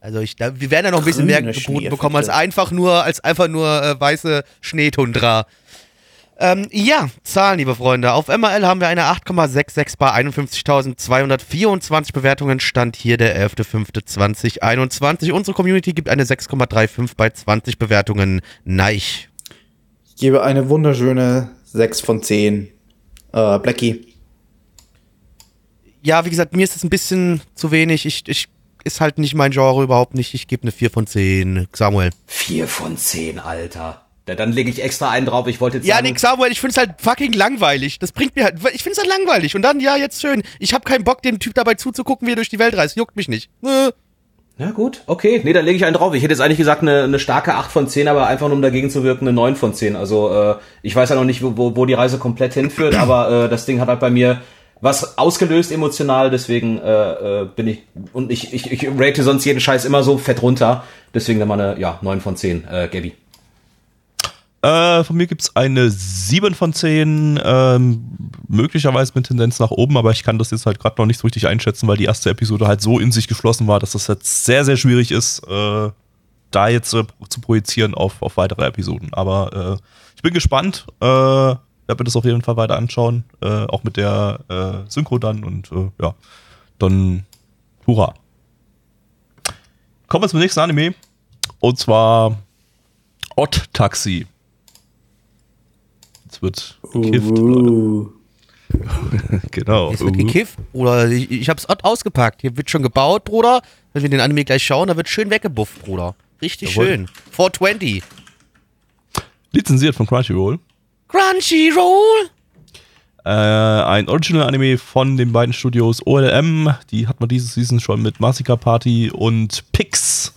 Speaker 1: Also ich, da, wir werden ja noch ein bisschen mehr geboten bekommen als einfach nur, als einfach nur äh, weiße Schneetundra. Ähm, ja, Zahlen, liebe Freunde. Auf MRL haben wir eine 8,66 bei 51.224 Bewertungen. Stand hier der 11.05.2021. Unsere Community gibt eine 6,35 bei 20 Bewertungen. Neich.
Speaker 3: Ich gebe eine wunderschöne 6 von 10. Äh, Blackie.
Speaker 1: Ja, wie gesagt, mir ist es ein bisschen zu wenig. Ich, ich ist halt nicht mein Genre überhaupt nicht. Ich gebe eine 4 von 10. Samuel.
Speaker 4: Vier von zehn, Alter. Ja, dann lege ich extra einen drauf. Ich wollte jetzt
Speaker 1: Ja,
Speaker 4: sagen,
Speaker 1: Nick Samuel, ich find's halt fucking langweilig. Das bringt mir halt, ich find's halt langweilig. Und dann, ja, jetzt schön. Ich habe keinen Bock, dem Typ dabei zuzugucken, wie er durch die Welt reist. Juckt mich nicht. Äh.
Speaker 4: Na gut, okay. Nee, dann lege ich einen drauf. Ich hätte jetzt eigentlich gesagt, eine, eine starke 8 von 10, aber einfach nur um dagegen zu wirken, eine 9 von 10. Also äh, ich weiß ja noch nicht, wo, wo, die Reise komplett hinführt, aber äh, das Ding hat halt bei mir was ausgelöst emotional, deswegen äh, äh, bin ich und ich, ich, ich rate sonst jeden Scheiß immer so fett runter. Deswegen dann mal eine ja, 9 von 10, äh, Gabby.
Speaker 2: Äh, von mir gibt's eine 7 von 10, ähm, möglicherweise mit Tendenz nach oben, aber ich kann das jetzt halt gerade noch nicht so richtig einschätzen, weil die erste Episode halt so in sich geschlossen war, dass das jetzt sehr, sehr schwierig ist, äh, da jetzt äh, zu projizieren auf, auf weitere Episoden. Aber äh, ich bin gespannt. Äh, werde mir das auf jeden Fall weiter anschauen. Äh, auch mit der äh, Synchro dann und ja, dann hurra. Kommen wir zum nächsten Anime. Und zwar Odd Taxi. Jetzt wird gekifft.
Speaker 3: Uh.
Speaker 2: Genau.
Speaker 1: Es wird
Speaker 2: Uh.
Speaker 1: gekifft, Bruder. Ich, ich hab's ausgepackt. Hier wird schon gebaut, Bruder. Wenn wir den Anime gleich schauen, da wird schön weggebufft, Bruder. Richtig
Speaker 2: Jawohl.
Speaker 1: schön. 420.
Speaker 2: Lizenziert von Crunchyroll.
Speaker 1: Crunchyroll.
Speaker 2: Äh, ein Original-Anime von den beiden Studios OLM. Die hat man diese Season schon mit Massacre Party und Pix.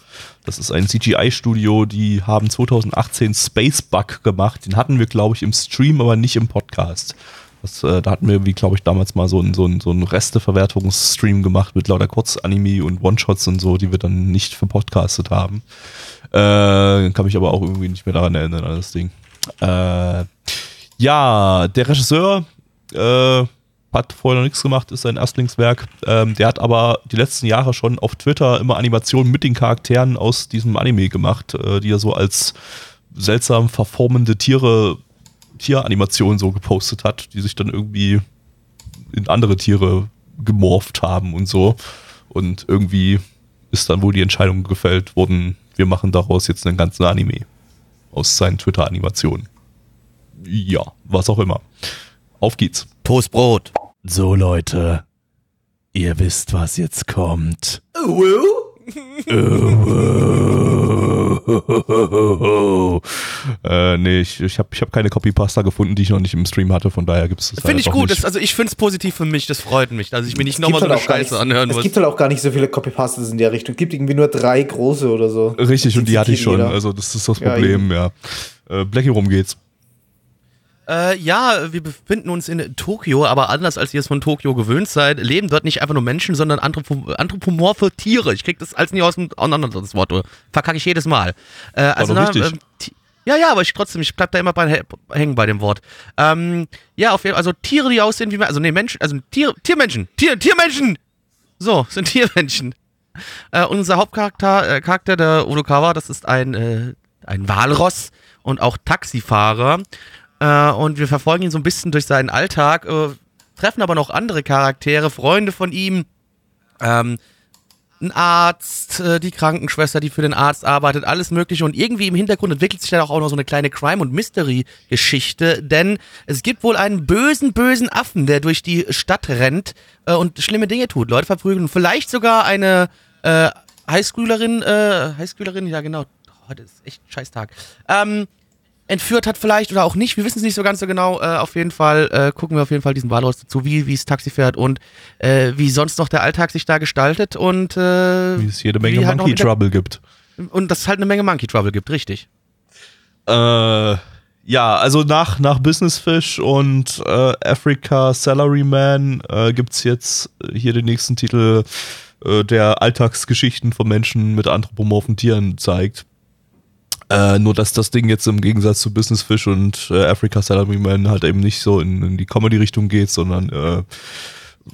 Speaker 2: Das ist ein CGI-Studio, die haben 2018 Space Bug gemacht. Den hatten wir, glaube ich, im Stream, aber nicht im Podcast. Das, äh, da hatten wir, wie glaube ich, damals mal so einen so einen- so einen Resteverwertungsstream gemacht mit lauter Kurzanime und One-Shots und so, die wir dann nicht verpodcastet haben. Äh, kann mich aber auch irgendwie nicht mehr daran erinnern, an das Ding. Äh, ja, der Regisseur äh, hat vorher noch nichts gemacht, ist sein Erstlingswerk. Ähm, der hat aber die letzten Jahre schon auf Twitter immer Animationen mit den Charakteren aus diesem Anime gemacht, äh, die er so als seltsam verformende Tiere, Tieranimationen so gepostet hat, die sich dann irgendwie in andere Tiere gemorpht haben und so. Und irgendwie ist dann wohl die Entscheidung gefällt worden, wir machen daraus jetzt einen ganzen Anime aus seinen Twitter-Animationen. Ja, was auch immer. Auf geht's.
Speaker 1: Toastbrot.
Speaker 2: So Leute, ihr wisst, was jetzt kommt. äh, nee, ich, ich habe ich hab keine Copypasta gefunden, die ich noch nicht im Stream hatte, von daher gibt es das
Speaker 1: Finde ich
Speaker 2: halt auch
Speaker 1: gut.
Speaker 2: Nicht.
Speaker 1: Das, also ich finde es positiv für mich. Das freut mich, dass ich mir nicht
Speaker 3: Es
Speaker 1: nochmal so eine
Speaker 3: halt
Speaker 1: Scheiße
Speaker 3: nicht-
Speaker 1: anhören
Speaker 3: Es
Speaker 1: muss.
Speaker 3: gibt halt auch gar nicht so viele Copypastes in der Richtung. Es gibt irgendwie nur drei große oder so.
Speaker 2: Richtig, und die hatte ich schon,
Speaker 3: jeder.
Speaker 2: also das ist das
Speaker 3: Ja,
Speaker 2: Problem, ja. Äh, Blackie, worum geht's?
Speaker 1: Äh, ja, wir befinden uns in Tokio, aber anders als ihr es von Tokio gewöhnt seid, leben dort nicht einfach nur Menschen, sondern anthropo anthropomorphe Tiere. Ich krieg das alles nie aus dem auseinander, das Wort. Verkacke ich jedes Mal. Äh, also, na,
Speaker 2: richtig.
Speaker 1: Ti- ja, ja, aber ich trotzdem, ich bleib da immer bei, hängen bei dem Wort. Ähm, ja, auf jeden Fall, also Tiere, die aussehen wie also nee, Menschen, also Tier, Tiermenschen, Tier, Tiermenschen! So, sind Tiermenschen. Äh, unser Hauptcharakter, äh, Charakter der Odokawa, das ist ein, äh, ein Walross und auch Taxifahrer. Äh, und wir verfolgen ihn so ein bisschen durch seinen Alltag, äh, treffen aber noch andere Charaktere, Freunde von ihm. Ähm, ein Arzt, äh, die Krankenschwester, die für den Arzt arbeitet, alles Mögliche. Und irgendwie im Hintergrund entwickelt sich dann auch noch so eine kleine Crime- und Mystery-Geschichte, denn es gibt wohl einen bösen, bösen Affen, der durch die Stadt rennt äh, und schlimme Dinge tut, Leute verprügeln. Vielleicht sogar eine äh, Highschoolerin, äh, Highschoolerin, ja genau, heute ist echt ein scheiß Tag. Ähm, entführt hat vielleicht oder auch nicht. Wir wissen es nicht so ganz so genau. Äh, auf jeden Fall äh, gucken wir auf jeden Fall diesen Walross dazu, wie wie es Taxi fährt und äh, wie sonst noch der Alltag sich da gestaltet und äh,
Speaker 2: Wie es jede Menge
Speaker 1: halt
Speaker 2: Monkey Trouble gibt.
Speaker 1: und dass es halt eine Menge Monkey Trouble gibt, richtig.
Speaker 2: Äh, ja, also nach, nach Business Fish und äh, Africa Salaryman äh, gibt es jetzt hier den nächsten Titel, der Alltagsgeschichten von Menschen mit anthropomorphen Tieren zeigt. Äh, nur dass das Ding jetzt im Gegensatz zu Business Fish und äh, Africa Salaryman halt eben nicht so in, in die Comedy-Richtung geht, sondern äh,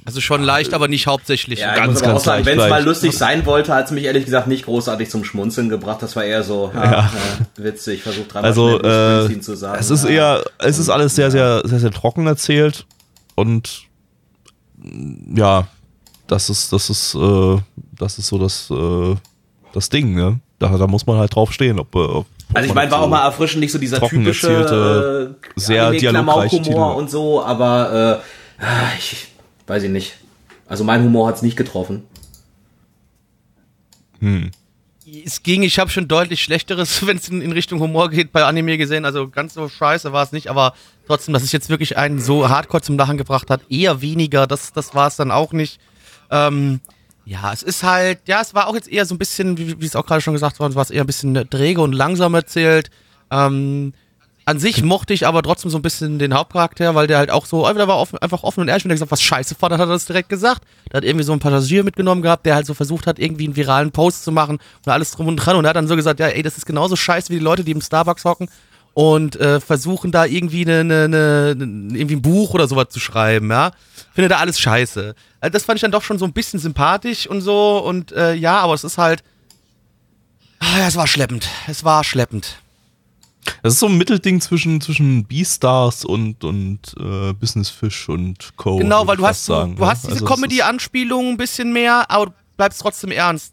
Speaker 1: Also schon leicht, aber nicht hauptsächlich.
Speaker 4: Ja,
Speaker 2: Ganz, ganz
Speaker 4: sagen,
Speaker 2: leicht
Speaker 4: wenn es mal lustig sein wollte, hat es mich ehrlich gesagt nicht großartig zum Schmunzeln gebracht. Das war eher so, ja, äh, witzig, versucht dreimal
Speaker 2: Also, äh,
Speaker 4: zu sagen.
Speaker 2: es ist
Speaker 4: Ja.
Speaker 2: eher, es ist alles sehr, sehr, sehr, sehr trocken erzählt und ja, das ist, das ist, äh, das ist so das, äh, das Ding, ne? Da, da muss man halt drauf stehen, ob, äh, ob
Speaker 4: Also ich meine, war
Speaker 2: so-
Speaker 4: auch mal erfrischend, nicht so dieser typische äh,
Speaker 2: sehr dialogreiche
Speaker 4: Klamauk-Humor
Speaker 2: Titel.
Speaker 4: und so, aber äh, ich weiß ich nicht. Also mein Humor hat's nicht getroffen.
Speaker 1: Es ging, ich habe schon deutlich schlechteres, wenn es in, in Richtung Humor geht, bei Anime gesehen. Also ganz so scheiße war es nicht, aber trotzdem, dass es jetzt wirklich einen so hardcore zum Lachen gebracht hat, eher weniger. Das, das war es dann auch nicht. Ähm, ja, es ist halt, ja, es war auch jetzt eher so ein bisschen, wie, wie es auch gerade schon gesagt worden war es eher ein bisschen träge und langsam erzählt. Ähm, an sich mochte ich aber trotzdem so ein bisschen den Hauptcharakter, weil der halt auch so, der war offen, einfach offen und ehrlich, wenn er gesagt, was scheiße fand, hat er das direkt gesagt. Der hat irgendwie so einen Passagier mitgenommen gehabt, der halt so versucht hat, irgendwie einen viralen Post zu machen und alles drum und dran und er hat dann so gesagt, ja, ey, das ist genauso scheiße wie die Leute, die im Starbucks hocken und äh, versuchen da irgendwie eine, eine, eine, irgendwie ein Buch oder sowas zu schreiben, ja. Findet er alles scheiße. Also das fand ich dann doch schon so ein bisschen sympathisch und so und äh, ja, aber es ist halt, ah, ja, es war schleppend. Es war schleppend.
Speaker 2: Das ist so ein Mittelding zwischen, zwischen Beastars und, und äh, Business Fish und Co.
Speaker 1: Genau, weil du hast,
Speaker 2: sagen,
Speaker 1: du
Speaker 2: ne?
Speaker 1: hast diese
Speaker 2: Also
Speaker 1: Comedy-Anspielung ein bisschen mehr, aber du bleibst trotzdem ernst.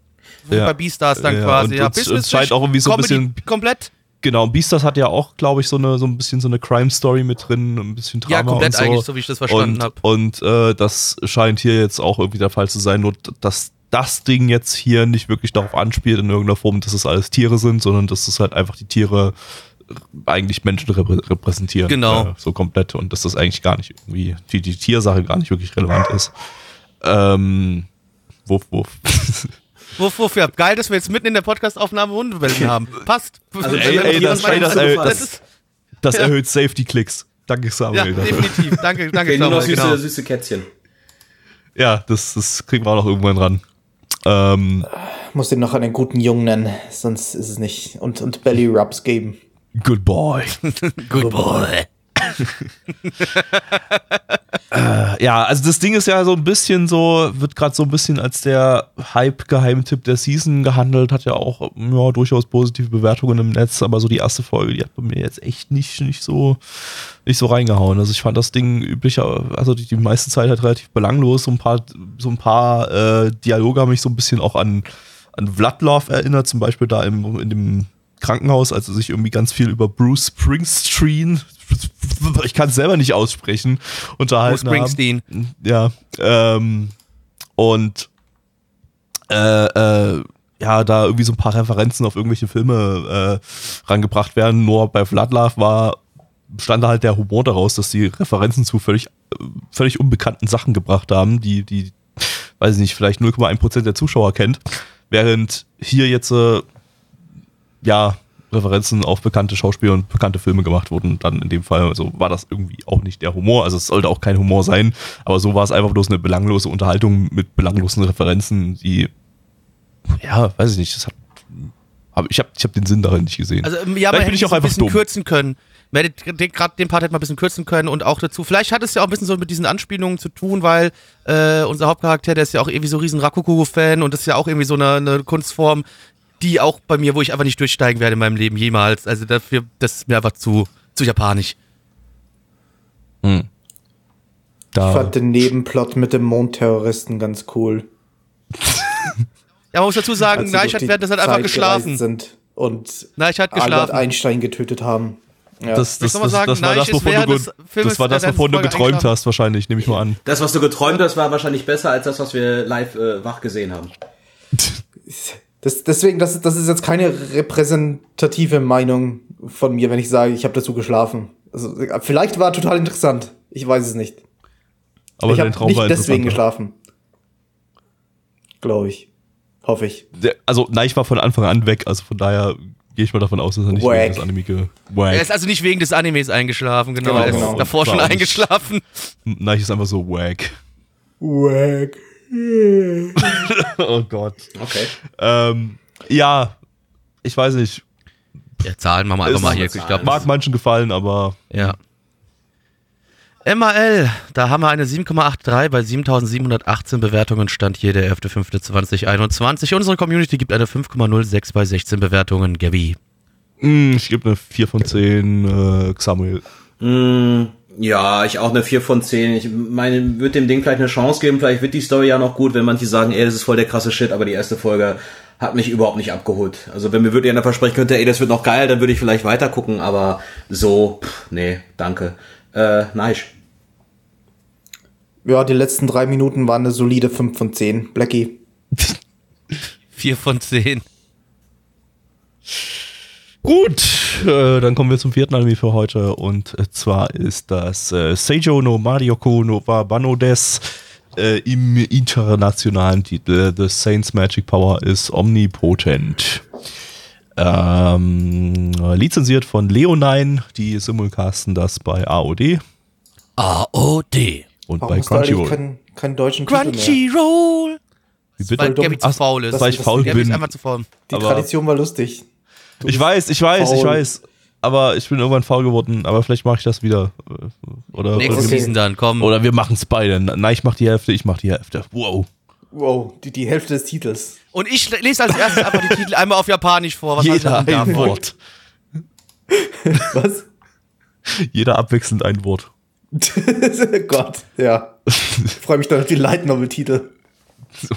Speaker 1: Wie
Speaker 2: Ja.
Speaker 1: bei Beastars dann
Speaker 2: Ja,
Speaker 1: quasi.
Speaker 2: und-
Speaker 1: ja,
Speaker 2: und-
Speaker 1: Business
Speaker 2: und scheint
Speaker 1: Fish,
Speaker 2: auch irgendwie so ein
Speaker 1: Comedy
Speaker 2: bisschen-
Speaker 1: komplett.
Speaker 2: Genau, Beastars hat ja auch, glaube ich, so eine so ein bisschen so eine Crime-Story mit drin, ein bisschen Drama
Speaker 1: Ja, komplett
Speaker 2: und so.
Speaker 1: eigentlich, so wie ich das verstanden
Speaker 2: und,
Speaker 1: habe.
Speaker 2: Und äh, das scheint hier jetzt auch irgendwie der Fall zu sein, nur dass das Ding jetzt hier nicht wirklich darauf anspielt in irgendeiner Form, dass es alles Tiere sind, sondern dass es halt einfach die Tiere äh, eigentlich Menschen reprä repräsentieren.
Speaker 1: Genau.
Speaker 2: Äh, so komplett und dass das eigentlich gar nicht irgendwie, die, die Tiersache gar nicht wirklich relevant ist. Ähm, wuff, wuff.
Speaker 1: Wuff, wuff, ja, geil, dass wir jetzt mitten in der Podcast-Aufnahme Hundewellen haben. Passt.
Speaker 4: Also,
Speaker 2: Ey, ey, das- ey, das- ey,
Speaker 1: das
Speaker 2: das- Das
Speaker 1: Ja.
Speaker 2: erhöht Safety-Klicks. Danke,
Speaker 1: ja,
Speaker 2: Samuel. dafür.
Speaker 1: definitiv. Danke, danke,
Speaker 4: Okay, nur noch
Speaker 1: Samuel,
Speaker 4: süße,
Speaker 1: genau.
Speaker 4: süße Kätzchen.
Speaker 2: Ja, das, das kriegen wir auch noch irgendwann ran. Ähm,
Speaker 3: Muss den noch einen guten Jungen nennen, sonst ist es nicht. Und, und Belly Rubs geben.
Speaker 2: good boy.
Speaker 1: Good boy.
Speaker 2: Ja, also das Ding ist ja so ein bisschen so, wird gerade so ein bisschen als der Hype-Geheimtipp der Season gehandelt, hat ja auch ja, durchaus positive Bewertungen im Netz, aber so die erste Folge, die hat bei mir jetzt echt nicht, nicht so nicht so reingehauen. Also ich fand das Ding üblicher, also die, die meiste Zeit halt relativ belanglos. So ein paar, so ein paar äh, Dialoge haben mich so ein bisschen auch an, an Vladlov erinnert, zum Beispiel da im, in dem Krankenhaus, als er sich irgendwie ganz viel über Bruce Springsteen, ich kann es selber nicht aussprechen, unterhalten
Speaker 1: Bruce Springsteen.
Speaker 2: haben. Ja, ähm, und äh, äh, ja, da irgendwie so ein paar Referenzen auf irgendwelche Filme äh, rangebracht werden. Nur bei Vladlav war stand da halt der Humor daraus, dass die Referenzen zu völlig, völlig unbekannten Sachen gebracht haben, die, die, weiß ich nicht, vielleicht 0,1% der Zuschauer kennt. Während hier jetzt, äh, ja, Referenzen auf bekannte Schauspieler und bekannte Filme gemacht wurden, dann in dem Fall, also war das irgendwie auch nicht der Humor, also es sollte auch kein Humor sein, aber so war es einfach bloß eine belanglose Unterhaltung mit belanglosen Referenzen, die, ja, weiß ich nicht, das hat, hab, ich habe ich hab den Sinn darin nicht gesehen.
Speaker 1: Also, ähm, ja,
Speaker 2: Vielleicht
Speaker 1: hätte
Speaker 2: bin ich auch
Speaker 1: ein bisschen
Speaker 2: dumm.
Speaker 1: kürzen können. Man hätte den- Gerade den Part hätte man ein bisschen kürzen können und auch dazu. Vielleicht hat es ja auch ein bisschen so mit diesen Anspielungen zu tun, weil äh, unser Hauptcharakter, der ist ja auch irgendwie so riesen Rakuku-Fan und das ist ja auch irgendwie so eine, eine Kunstform, die auch bei mir, wo ich einfach nicht durchsteigen werde in meinem Leben jemals. Also dafür, das ist mir einfach zu, zu japanisch.
Speaker 2: Hm. Da,
Speaker 3: Ich fand den Nebenplot mit dem Mondterroristen ganz cool.
Speaker 1: Ja, man muss dazu sagen,
Speaker 3: als sie
Speaker 1: Neich
Speaker 3: durch
Speaker 1: hat
Speaker 3: die
Speaker 1: währenddessen einfach
Speaker 3: Zeit
Speaker 1: geschlafen.
Speaker 3: Sind und
Speaker 1: Neich hat
Speaker 3: Albert
Speaker 1: geschlafen.
Speaker 3: Einstein getötet haben. Ja.
Speaker 2: das, das, das,
Speaker 1: sagen,
Speaker 2: das war das, wovon
Speaker 1: während
Speaker 2: du,
Speaker 1: Filmes
Speaker 2: das war das, wovon du geträumt
Speaker 1: eingeschlafen.
Speaker 2: hast, wahrscheinlich, nehme ich mal an.
Speaker 4: Das, was du geträumt hast, war wahrscheinlich besser als das, was wir live äh, wach gesehen haben.
Speaker 3: Das, deswegen, das, das ist jetzt keine repräsentative Meinung von mir, wenn ich sage, ich habe dazu geschlafen. Also, vielleicht war total interessant. Ich weiß es nicht.
Speaker 2: Aber
Speaker 3: ich
Speaker 2: dein
Speaker 3: habe
Speaker 2: Traum
Speaker 3: nicht
Speaker 2: war
Speaker 3: deswegen geschlafen. Glaube ich. Hoffe ich.
Speaker 2: Der- Also, Neich war von Anfang an weg, also von daher gehe ich mal davon aus, dass er nicht
Speaker 3: Wack.
Speaker 2: wegen des Anime ge Wack.
Speaker 1: Er ist also nicht wegen des Animes eingeschlafen, genau.
Speaker 3: Genau,
Speaker 1: er ist
Speaker 3: genau.
Speaker 1: davor schon eingeschlafen.
Speaker 2: Neich ist einfach so wack.
Speaker 3: Wack.
Speaker 2: oh Gott.
Speaker 4: Okay.
Speaker 2: Ähm, ja, ich weiß nicht.
Speaker 1: Ja, Zahlen machen wir einfach mal hier. Ich glaub,
Speaker 2: Mag manchen gefallen, aber
Speaker 1: Ja. MAL, da haben wir eine 7,83 bei 7718 Bewertungen, stand hier der 11.05.2021. Unsere Community gibt eine 5,06 bei 16 Bewertungen. Gabby.
Speaker 2: hm, ich gebe eine 4 von 10 äh, Samuel.
Speaker 4: Mm, ja, ich auch eine 4 von 10. Ich meine, würde dem Ding vielleicht eine Chance geben. Vielleicht wird die Story ja noch gut, wenn manche sagen, ey, das ist voll der krasse Shit, aber die erste Folge hat mich überhaupt nicht abgeholt. Also wenn mir wirklich einer versprechen könnte, ey, das wird noch geil, dann würde ich vielleicht weiter gucken, aber so, pff, nee, danke. Äh, nice.
Speaker 3: Ja, die letzten drei Minuten waren eine solide 5 von 10. Blackie.
Speaker 1: 4 von 10.
Speaker 2: Gut, äh, dann kommen wir zum vierten Anime für heute und zwar ist das äh, Seijo no Marioko no Wabano des äh, im internationalen Titel The Saints Magic Power is Omnipotent. Ähm, lizenziert von Leonine, die simulcasten das bei AOD
Speaker 1: AOD.
Speaker 2: und
Speaker 3: Warum
Speaker 2: bei Crunchyroll.
Speaker 3: keinen, keinen deutschen?
Speaker 1: Crunchyroll.
Speaker 2: Wie
Speaker 1: Weil
Speaker 2: bitte?
Speaker 1: Gabby zu
Speaker 2: Ach,
Speaker 1: faul ist.
Speaker 2: weil ich faul bin.
Speaker 1: einfach zu faul.
Speaker 3: Die
Speaker 2: aber-
Speaker 3: Tradition war lustig.
Speaker 2: Ich weiß, ich weiß, ich
Speaker 3: faul.
Speaker 2: weiß. Aber ich bin irgendwann faul geworden, aber vielleicht mache ich das wieder. äh, Oder,
Speaker 1: Nächste. Season dann, komm.
Speaker 2: oder wir machen es beide. Nein, ich mache die Hälfte, ich mache die Hälfte. Wow.
Speaker 3: Wow, die, die Hälfte des Titels.
Speaker 1: Und ich lese als erstes einfach die Titel einmal auf Japanisch vor. Was
Speaker 2: Jeder
Speaker 1: er
Speaker 2: ein
Speaker 1: davon?
Speaker 2: Wort.
Speaker 3: Was?
Speaker 2: Jeder abwechselnd ein Wort.
Speaker 3: Gott, ja. Ich freue mich dann auf die Light Novel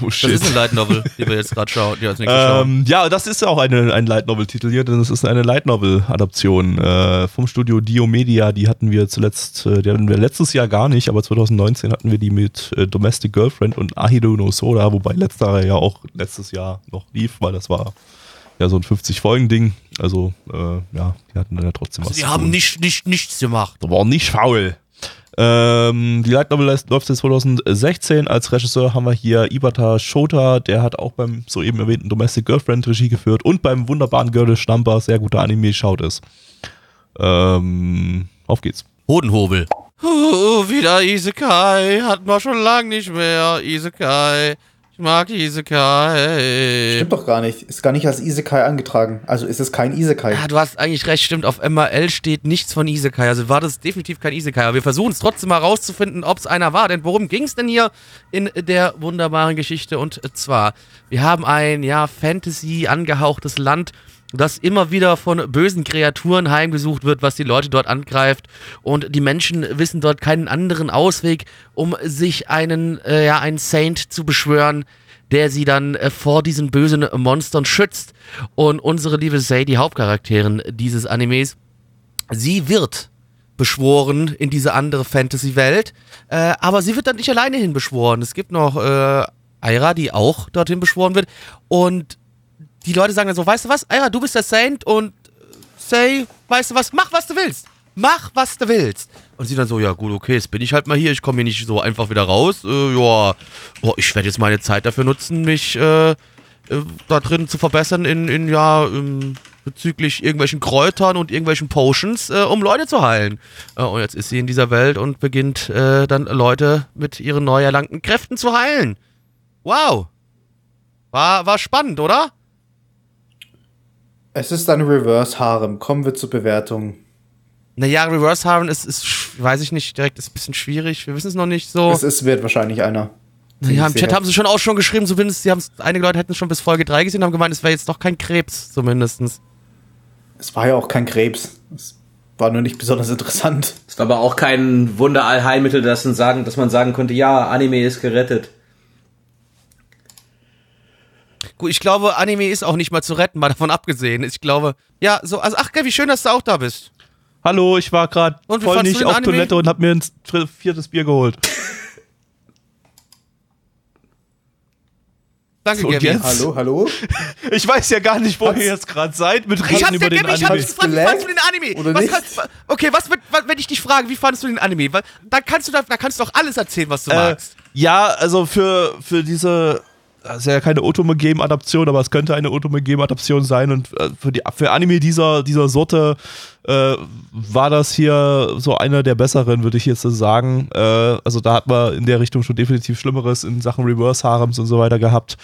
Speaker 2: Oh
Speaker 1: Das ist eine Light Novel, die wir jetzt gerade schauen, die als nächstes schauen.
Speaker 2: Ähm, ja, das ist ja auch eine, ein Light Novel-Titel hier, denn es ist eine Light Novel-Adaption äh, vom Studio Dio Media. Die hatten wir zuletzt, äh, die hatten wir letztes Jahr gar nicht, aber 2019 hatten wir die mit äh, Domestic Girlfriend und Ahido no Soda, wobei letzterer ja auch letztes Jahr noch lief, weil das war ja so ein 50-Folgen-Ding. Also, äh, ja, die hatten dann ja trotzdem was.
Speaker 1: Die
Speaker 2: zu
Speaker 1: haben nicht, nicht, nichts gemacht.
Speaker 2: Das war nicht faul. Ähm, die Light Novel läuft läuft seit 2016. Als Regisseur haben wir hier Ibata Shota, der hat auch beim soeben erwähnten Domestic Girlfriend Regie geführt und beim wunderbaren Girl Stamper, sehr guter Anime, schaut es. Ähm, auf geht's.
Speaker 1: Hodenhobel. Uh, wieder Isekai. Hatten wir schon lange nicht mehr. Isekai. Ich mag Isekai.
Speaker 3: Stimmt doch gar nicht. Ist gar nicht als Isekai angetragen. Also ist es kein Isekai.
Speaker 1: Ja, du hast eigentlich recht, stimmt. Auf MRL steht nichts von Isekai. Also war das definitiv kein Isekai. Aber wir versuchen es trotzdem mal rauszufinden, ob es einer war. Denn worum ging es denn hier in der wunderbaren Geschichte? Und zwar, wir haben ein, ja, Fantasy angehauchtes Land, das immer wieder von bösen Kreaturen heimgesucht wird, was die Leute dort angreift. Und die Menschen wissen dort keinen anderen Ausweg, um sich einen, äh, ja, einen Saint zu beschwören, der sie dann äh, vor diesen bösen Monstern schützt. Und unsere liebe Sei, die Hauptcharakterin dieses Animes, sie wird beschworen in diese andere Fantasy-Welt, äh, aber sie wird dann nicht alleine hin beschworen. Es gibt noch äh, Aira, die auch dorthin beschworen wird. Und die Leute sagen dann so, weißt du was, Aira, du bist der Saint und Say, weißt du was, mach was du willst. Mach, was du willst. Und sie dann so, ja gut, okay, jetzt bin ich halt mal hier, ich komme hier nicht so einfach wieder raus. Äh, ja, oh, ich werde jetzt meine Zeit dafür nutzen, mich äh, äh, da drin zu verbessern in, in ja, ähm, bezüglich irgendwelchen Kräutern und irgendwelchen Potions, äh, um Leute zu heilen. Äh, und jetzt ist sie in dieser Welt und beginnt äh, dann Leute mit ihren neu erlangten Kräften zu heilen. Wow. War, war spannend, oder?
Speaker 3: Es ist ein Reverse-Harem. Kommen wir zur Bewertung.
Speaker 1: Naja, Reverse Harem ist, ist, weiß ich nicht, direkt ist ein bisschen schwierig. Wir wissen es noch nicht so.
Speaker 3: Es ist, wird wahrscheinlich einer. den
Speaker 1: Ja,
Speaker 3: ich
Speaker 1: im Chat haben sie schon auch schon geschrieben, zumindest, sie einige Leute hätten es schon bis Folge 3 gesehen, haben gemeint, es wäre jetzt doch kein Krebs, zumindestens.
Speaker 3: Es war ja auch kein Krebs. Es war nur nicht besonders interessant.
Speaker 4: Ist aber auch kein Wunderallheilmittel, dass man sagen, dass man sagen könnte, ja, Anime ist gerettet.
Speaker 1: Gut, ich glaube, Anime ist auch nicht mal zu retten, mal davon abgesehen. Ich glaube, ja, so, also, ach, wie schön, dass du auch da bist.
Speaker 2: Hallo, ich war gerade voll nicht auf
Speaker 1: Anime?
Speaker 2: Toilette und hab mir ein viertes Bier geholt.
Speaker 1: Danke,
Speaker 2: So,
Speaker 1: Gabby.
Speaker 2: jetzt?
Speaker 3: Hallo, hallo?
Speaker 2: Ich weiß ja gar nicht, wo
Speaker 3: Hat's-
Speaker 2: ihr jetzt gerade seid mit
Speaker 1: Ich
Speaker 2: Reden
Speaker 1: hab's
Speaker 2: über
Speaker 1: dir,
Speaker 2: den
Speaker 1: Gabby, ich
Speaker 2: Anime.
Speaker 1: hab's gefragt, wie fandest du den Anime?
Speaker 3: Oder
Speaker 1: was
Speaker 3: nicht?
Speaker 1: kann- okay, was wird, was, wenn ich dich frage, wie fandest du den Anime? Weil, da kannst du da, da kannst du doch alles erzählen, was du
Speaker 2: Äh,
Speaker 1: magst.
Speaker 2: ja, also für, für diese, ist ja keine Otome Game Adaption, aber es könnte eine Otome Game Adaption sein und äh, für die für Anime dieser dieser Sorte äh, war das hier so einer der besseren, würde ich jetzt so sagen. Äh, also da hat man in der Richtung schon definitiv Schlimmeres in Sachen Reverse Harems und so weiter gehabt.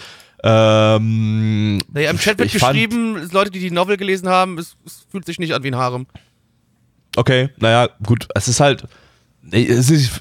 Speaker 2: Ähm,
Speaker 1: Naja, im Chat wird geschrieben, Leute, die die Novel gelesen haben, es, es fühlt sich nicht an wie ein Harem.
Speaker 2: Okay, naja, gut, es ist halt. Es ist,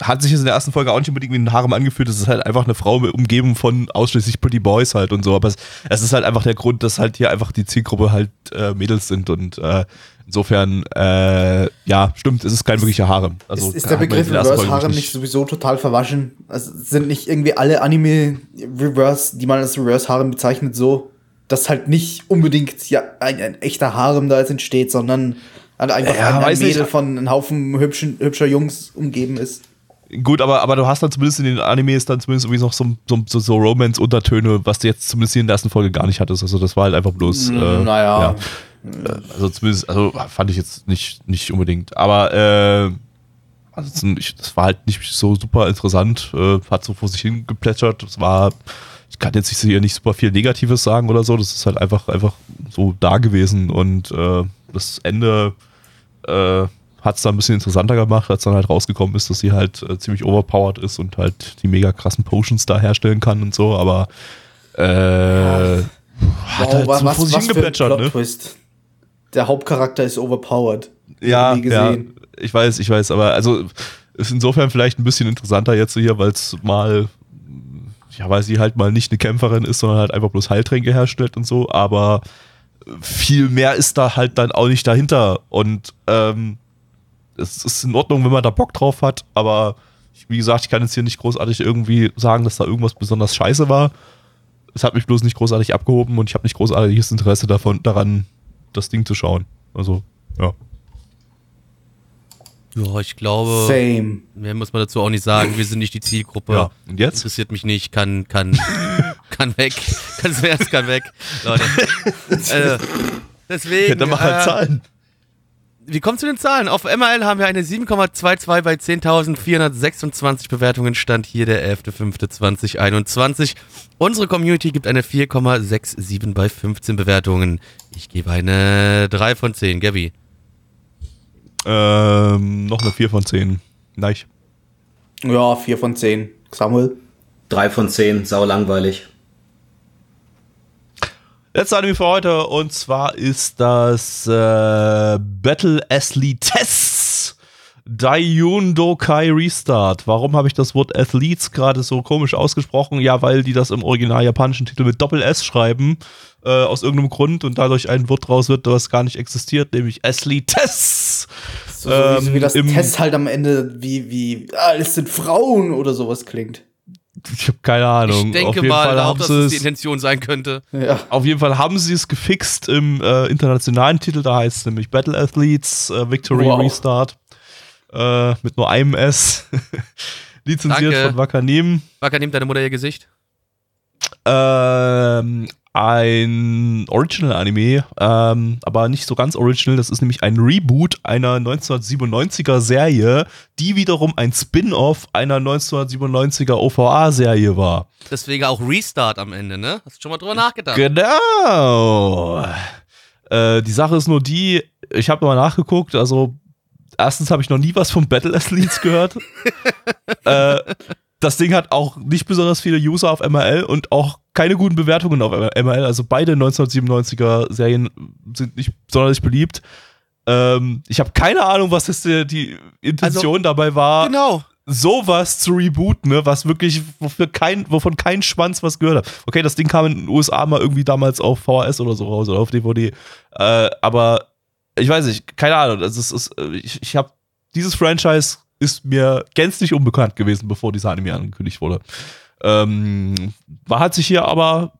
Speaker 2: hat sich jetzt in der ersten Folge auch nicht unbedingt wie ein Harem angefühlt. Es ist halt einfach eine Frau umgeben von ausschließlich Pretty Boys halt und so. Aber es, es ist halt einfach der Grund, dass halt hier einfach die Zielgruppe halt äh, Mädels sind und äh, insofern, äh, ja, stimmt, es ist kein wirklicher Harem. Also,
Speaker 3: ist, ist der Begriff Reverse Harem nicht sowieso total verwaschen? Also sind nicht irgendwie alle Anime Reverse, die man als Reverse Harem bezeichnet, so, dass halt nicht unbedingt ja ein, ein echter Harem da jetzt entsteht, sondern halt einfach
Speaker 2: Ja,
Speaker 3: ein,
Speaker 2: weiß nicht.
Speaker 3: Mädel von einem Haufen hübschen, hübscher Jungs umgeben ist.
Speaker 2: Gut, aber, aber du hast dann zumindest in den Animes dann zumindest irgendwie noch so, so, so, Romance-Untertöne, was du jetzt zumindest hier in der ersten Folge gar nicht hattest. Also das war halt einfach bloß. Äh,
Speaker 3: naja.
Speaker 2: ja. Äh, Also zumindest, also fand ich jetzt nicht, nicht unbedingt. Aber äh, also ich, das war halt nicht so super interessant. Äh, hat so vor sich hingeplätschert. Es war, ich kann jetzt hier nicht super viel Negatives sagen oder so. Das ist halt einfach, einfach so da gewesen. Und äh, das Ende äh, hat es dann ein bisschen interessanter gemacht, als dann halt rausgekommen ist, dass sie halt äh, ziemlich overpowered ist und halt die mega krassen Potions da herstellen kann und so, aber äh, hat halt
Speaker 3: wa-
Speaker 2: so vor sich hingeplätschert, ne?
Speaker 3: Twist. Der Hauptcharakter ist overpowered.
Speaker 2: Ja, ja, ich weiß, ich weiß, aber also ist insofern vielleicht ein bisschen interessanter jetzt hier, weil es mal, ja, weil sie halt mal nicht eine Kämpferin ist, sondern halt einfach bloß Heiltränke herstellt und so, aber viel mehr ist da halt dann auch nicht dahinter. Und ähm, es ist in Ordnung, wenn man da Bock drauf hat, aber wie gesagt, ich kann jetzt hier nicht großartig irgendwie sagen, dass da irgendwas besonders scheiße war. Es hat mich bloß nicht großartig abgehoben und ich habe nicht großartiges Interesse davon, daran, das Ding zu schauen. Also, ja.
Speaker 1: Ja, ich glaube,
Speaker 3: Same.
Speaker 1: mehr muss man dazu auch nicht sagen. Wir sind nicht die Zielgruppe.
Speaker 2: Ja, und jetzt?
Speaker 1: Interessiert mich nicht, kann, kann, kann weg. Kann zuerst, kann weg. Leute. äh, deswegen.
Speaker 2: Ja, dann mach halt
Speaker 1: äh,
Speaker 2: Zahlen.
Speaker 1: Wie kommt zu den Zahlen? Auf MRL haben wir eine 7,22 bei 10.426 Bewertungen. Stand hier der 11.05.2021. Unsere Community gibt eine 4,67 bei 15 Bewertungen. Ich gebe eine 3 von 10. Gabby.
Speaker 2: Ähm, noch eine 4 von 10. Nein.
Speaker 3: Ja, 4 von 10. Samuel.
Speaker 4: Drei von zehn, sau langweilig.
Speaker 2: Letzte Anime für heute und zwar ist das äh, Battle Athletes Daiyun Dokai Restart. Warum habe ich das Wort Athletes gerade so komisch ausgesprochen? Ja, weil die das im original japanischen Titel mit Doppel S schreiben, äh, aus irgendeinem Grund und dadurch ein Wort draus wird, das gar nicht existiert, nämlich Athletes.
Speaker 3: So, so wie, so wie
Speaker 2: Ähm,
Speaker 3: das Test halt am Ende, wie, wie, ah, es sind Frauen oder sowas klingt.
Speaker 2: Ich habe keine Ahnung.
Speaker 1: Ich
Speaker 2: Auf
Speaker 1: denke
Speaker 2: jeden
Speaker 1: mal
Speaker 2: Fall
Speaker 1: auch,
Speaker 2: haben
Speaker 1: dass
Speaker 2: sie
Speaker 1: das
Speaker 2: es-
Speaker 1: die Intention sein könnte.
Speaker 3: Ja.
Speaker 2: Auf jeden Fall haben sie es gefixt im äh, internationalen Titel, da heißt es nämlich Battle Athletes äh, Victory
Speaker 3: Wow.
Speaker 2: Restart. Äh, mit nur einem S. Lizenziert
Speaker 1: Danke.
Speaker 2: von Wakanim.
Speaker 1: Wacker, nimmt deine Mutter ihr Gesicht?
Speaker 2: Ähm, ein Original-Anime, ähm, aber nicht so ganz original. Das ist nämlich ein Reboot einer 1997er Serie, die wiederum ein Spin-off einer 1997er OVA-Serie war.
Speaker 1: Deswegen auch Restart am Ende, ne? Hast du schon mal drüber nachgedacht?
Speaker 2: Genau. Äh, die Sache ist nur die, ich habe mal nachgeguckt, also erstens habe ich noch nie was von Battle Athletes gehört. äh, das Ding hat auch nicht besonders viele User auf MRL und auch keine guten Bewertungen auf MRL. Also beide 1997er Serien sind nicht sonderlich beliebt. Ähm, ich habe keine Ahnung, was das die, die Intention dabei war
Speaker 1: Genau.
Speaker 2: sowas zu rebooten, ne, was wirklich, wofür kein, wovon kein Schwanz was gehört hat. Okay, das Ding kam in den USA mal irgendwie damals auf VHS oder so raus oder auf DVD. Äh, aber ich weiß nicht, keine Ahnung. Ist, ist, äh, ich ich habe dieses Franchise ist mir gänzlich unbekannt gewesen, bevor dieser Anime angekündigt wurde. Ähm, man hat sich hier aber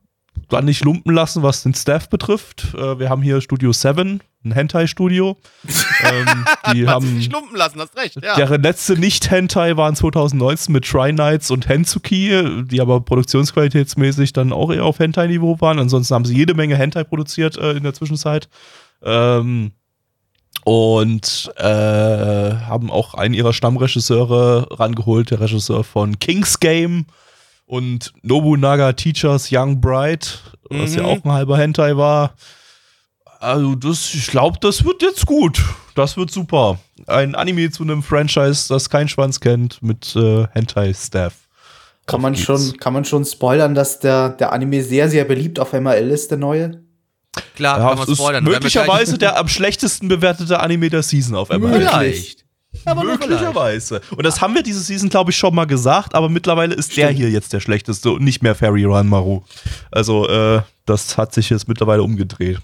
Speaker 2: dann nicht lumpen lassen, was den Staff betrifft. Äh, wir haben hier Studio 7, ein Hentai-Studio. ähm, die
Speaker 1: Hat
Speaker 2: haben
Speaker 1: sich nicht lumpen lassen, hast recht. Ja.
Speaker 2: Deren letzte Nicht-Hentai waren 2019 mit Try Nights und Hensuki, die aber produktionsqualitätsmäßig dann auch eher auf Hentai-Niveau waren. Ansonsten haben sie jede Menge Hentai produziert äh, in der Zwischenzeit. Ähm, und äh, haben auch einen ihrer Stammregisseure rangeholt, der Regisseur von King's Game und Nobunaga Teachers Young Bride, was ja
Speaker 1: Mhm.
Speaker 2: auch ein halber Hentai war. Also das, ich glaube, das wird jetzt gut. Das wird super. Ein Anime zu einem Franchise, das kein Schwanz kennt, mit äh, Hentai-Staff.
Speaker 3: Kann man, schon, kann man schon spoilern, dass der, der Anime sehr, sehr beliebt auf MRL ist, der neue?
Speaker 1: Klar,
Speaker 2: Ja,
Speaker 1: kann
Speaker 2: es
Speaker 1: man spoilern.
Speaker 2: Möglicherweise der am schlechtesten bewertete Anime der Season auf
Speaker 1: gleich- Vielleicht. Aber.
Speaker 2: Möglicherweise. Und das haben wir diese Season, glaube ich, schon mal gesagt, aber mittlerweile ist der hier jetzt der schlechteste und nicht mehr Fairy Run Maru. Also, äh, das hat sich jetzt mittlerweile umgedreht.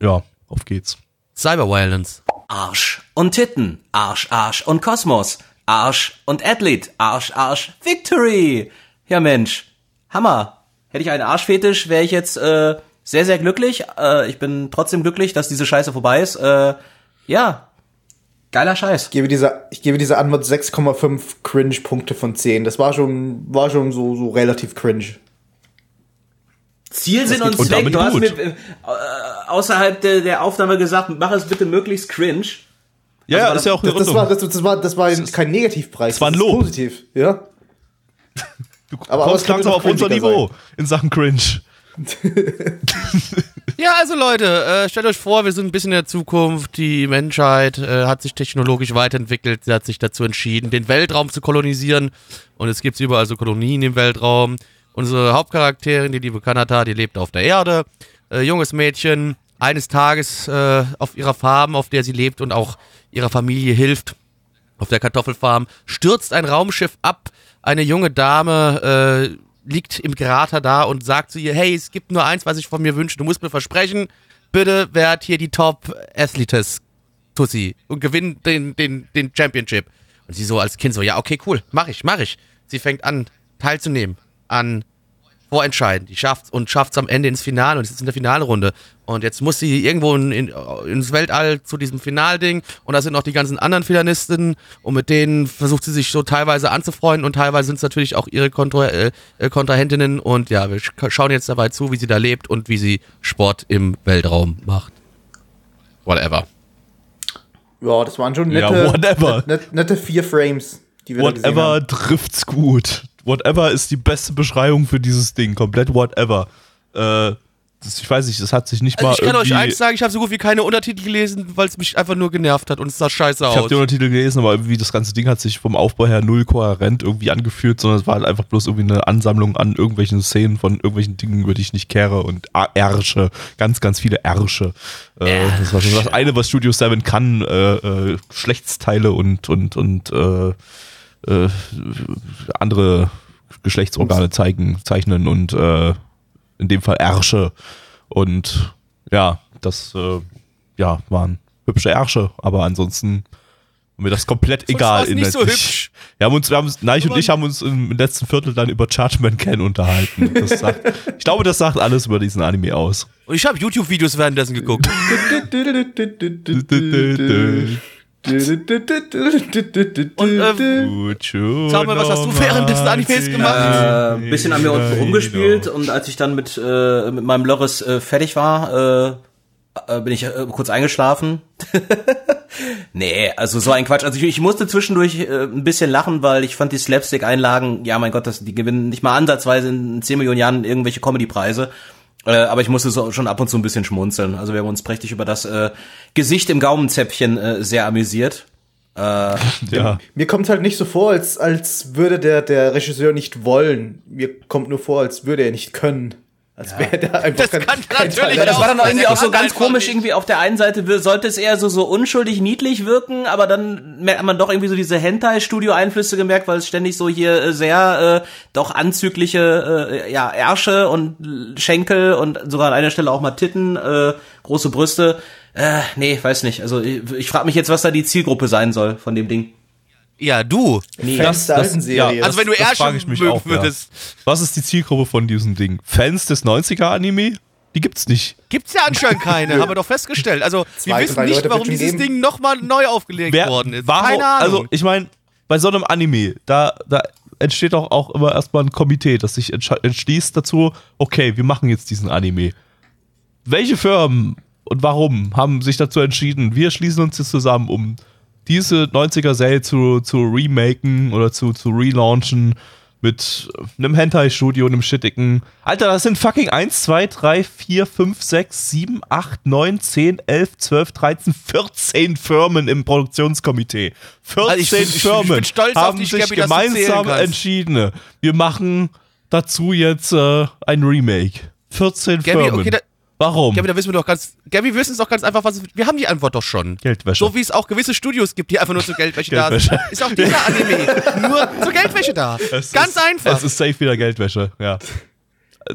Speaker 2: Ja, auf geht's.
Speaker 1: Cyberviolence.
Speaker 4: Arsch und Titten, Arsch, Arsch und Kosmos, Arsch und Athlet, Arsch, Arsch, Victory. Ja Mensch, Hammer. Hätte ich einen Arschfetisch, wäre ich jetzt äh, sehr, sehr glücklich. Äh, ich bin trotzdem glücklich, dass diese Scheiße vorbei ist. Äh, ja, geiler Scheiß.
Speaker 3: Ich gebe dieser, ich gebe dieser Antwort 6,5 Cringe-Punkte von 10. Das war schon, war schon so, so relativ cringe.
Speaker 4: Ziel, Sinn und Zweck. Du hast mir äh, außerhalb der, der Aufnahme gesagt, mach es bitte möglichst cringe.
Speaker 2: Ja,
Speaker 4: war
Speaker 2: ja, ist ja auch in
Speaker 3: Das, das, war, das, das war, das war kein Negativpreis.
Speaker 2: Das war ein Lob.
Speaker 3: positiv, ja.
Speaker 2: Du
Speaker 3: aber
Speaker 2: kommst langsam
Speaker 3: noch
Speaker 2: auf unser Niveau in Sachen Cringe.
Speaker 1: Ja, also Leute, äh, stellt euch vor, wir sind ein bisschen in der Zukunft. Die Menschheit äh, hat sich technologisch weiterentwickelt. Sie hat sich dazu entschieden, den Weltraum zu kolonisieren. Und es gibt überall so Kolonien im Weltraum. Unsere Hauptcharakterin, die liebe Kanata, die lebt auf der Erde. Äh, junges Mädchen, eines Tages äh, auf ihrer Farm, auf der sie lebt und auch ihrer Familie hilft, auf der Kartoffelfarm, stürzt ein Raumschiff ab. Eine junge Dame liegt im Krater da und sagt zu ihr, hey, es gibt nur eins, was ich von mir wünsche. Du musst mir versprechen, bitte werd hier die Top-Athletes, Tussi, und gewinn den, den, den Championship. Und sie so als Kind so, ja, okay, cool, mach ich, mach ich. Sie fängt an, teilzunehmen an Vorentscheiden. Die schafft und schafft es am Ende ins Finale und ist jetzt in der Finalrunde. Und jetzt muss sie irgendwo in, in, ins Weltall zu diesem Finalding und da sind noch die ganzen anderen Finalistinnen und mit denen versucht sie sich so teilweise anzufreunden und teilweise sind es natürlich auch ihre Kontra äh, äh, Kontrahentinnen und ja, wir sch- schauen jetzt dabei zu, wie sie da lebt und wie sie Sport im Weltraum macht. Whatever.
Speaker 3: Ja, das waren schon
Speaker 2: Ja,
Speaker 3: nette,
Speaker 2: whatever.
Speaker 3: net- nette vier Frames, die wir
Speaker 2: Whatever trifft's gut. Whatever ist die beste Beschreibung für dieses Ding. Komplett whatever. Äh, das, ich weiß nicht, das hat sich nicht
Speaker 1: Also
Speaker 2: mal
Speaker 1: ich kann euch eins sagen, ich habe so gut wie keine Untertitel gelesen, weil es mich einfach nur genervt hat und es sah scheiße
Speaker 2: Ich habe
Speaker 1: aus.
Speaker 2: die Untertitel gelesen, aber irgendwie das ganze Ding hat sich vom Aufbau her null kohärent irgendwie angefühlt, sondern es war halt einfach bloß irgendwie eine Ansammlung an irgendwelchen Szenen von irgendwelchen Dingen, über die ich nicht kehre und Ärsche, ganz, ganz viele Ärsche. Äh, das war schon das eine, was Studio 7 kann, äh, äh, Geschlechtsteile und, und, und äh, äh, andere Geschlechtsorgane zeigen, zeichnen und äh, in dem Fall Ärsche. Und ja, das äh, ja, waren hübsche Ärsche, aber ansonsten war mir das komplett egal.
Speaker 1: war's nicht so hübsch.
Speaker 2: Wir haben uns, wir haben Neich und ich haben uns im letzten Viertel dann über Judgment Can unterhalten. Das sagt, ich glaube, das sagt alles über diesen Anime aus.
Speaker 1: Und ich habe YouTube-Videos währenddessen geguckt. Und äh,
Speaker 2: Gut,
Speaker 1: Samuel, was hast du während des Animes gemacht?
Speaker 4: Äh, ein bisschen an mir unten rumgespielt und als ich dann mit, äh, mit meinem Loris äh, fertig war, äh, äh, bin ich äh, kurz eingeschlafen. nee, also so ein Quatsch. Also ich, ich musste zwischendurch äh, ein bisschen lachen, weil ich fand die Slapstick-Einlagen, ja mein Gott, das, die gewinnen nicht mal ansatzweise in 10 Millionen Jahren irgendwelche Comedy-Preise. Äh, aber ich musste so schon ab und zu ein bisschen schmunzeln. Also wir haben uns prächtig über das äh, Gesicht im Gaumenzäpfchen äh, sehr amüsiert.
Speaker 2: Ja.
Speaker 3: Mir kommt halt nicht so vor, als, als würde der, der Regisseur nicht wollen. Mir kommt nur vor, als würde er nicht können. Als wäre der einfach
Speaker 1: Das kann natürlich
Speaker 3: Talent.
Speaker 4: Ja, das war dann auch
Speaker 1: Ja,
Speaker 4: irgendwie auch so ganz komisch.
Speaker 1: nicht.
Speaker 4: Irgendwie auf der einen Seite sollte es eher so, so unschuldig niedlich wirken, aber dann merkt man doch irgendwie so diese Hentai-Studio-Einflüsse gemerkt, weil es ständig so hier äh, sehr äh, doch anzügliche äh, ja, Ärsche und Schenkel und sogar an einer Stelle auch mal Titten, äh, große Brüste. Äh, nee, weiß nicht. Also ich, ich frage mich jetzt, was da die Zielgruppe sein soll von dem Ding.
Speaker 1: Ja, du.
Speaker 4: Nee.
Speaker 3: Fans der alten Serie.
Speaker 1: Also wenn du
Speaker 2: das frage ich mich
Speaker 1: mögen
Speaker 2: auch, ja.
Speaker 1: würdest.
Speaker 2: Was ist die Zielgruppe von diesem Ding? Fans des 90er-Anime? Die gibt's nicht.
Speaker 1: Gibt's ja anscheinend keine, haben wir doch festgestellt. Also wir
Speaker 3: Zwei,
Speaker 1: wissen
Speaker 3: drei
Speaker 1: nicht,
Speaker 3: Leute
Speaker 1: warum dieses
Speaker 3: geben.
Speaker 1: Ding nochmal neu aufgelegt worden ist.
Speaker 2: warum,
Speaker 1: keine Ahnung.
Speaker 2: Also, ich meine, bei so einem Anime, da, da entsteht doch auch immer erstmal ein Komitee, das sich entschließt dazu, okay, wir machen jetzt diesen Anime. Welche Firmen und warum haben sich dazu entschieden, wir schließen uns jetzt zusammen, um diese 90er-Serie zu, zu remaken oder zu, zu relaunchen mit einem Hentai-Studio, einem shittigen. Alter, das sind fucking 1, 2, 3, 4, 5, 6, 7, 8, 9, 10, 11, 12, 13, 14 Firmen im Produktionskomitee. 14
Speaker 1: Also ich bin- ich- ich
Speaker 2: Firmen
Speaker 1: auf
Speaker 2: haben
Speaker 1: dich,
Speaker 2: sich
Speaker 1: zählen
Speaker 2: gemeinsam entschieden. Wir machen dazu jetzt äh, ein Remake. 14
Speaker 1: Gabby,
Speaker 2: Firmen.
Speaker 1: okay,
Speaker 2: Warum?
Speaker 1: Gabby, da wissen wir doch ganz. Gabby, wir wissen es doch ganz einfach, was. Wir haben die Antwort doch schon.
Speaker 2: Geldwäsche.
Speaker 1: So wie es auch gewisse Studios gibt, die einfach nur zur Geldwäsche,
Speaker 2: Geldwäsche.
Speaker 1: da sind. Ist auch dieser Anime nur zur Geldwäsche da.
Speaker 2: Es
Speaker 1: ganz
Speaker 2: ist,
Speaker 1: einfach.
Speaker 2: Es ist safe wieder Geldwäsche, ja.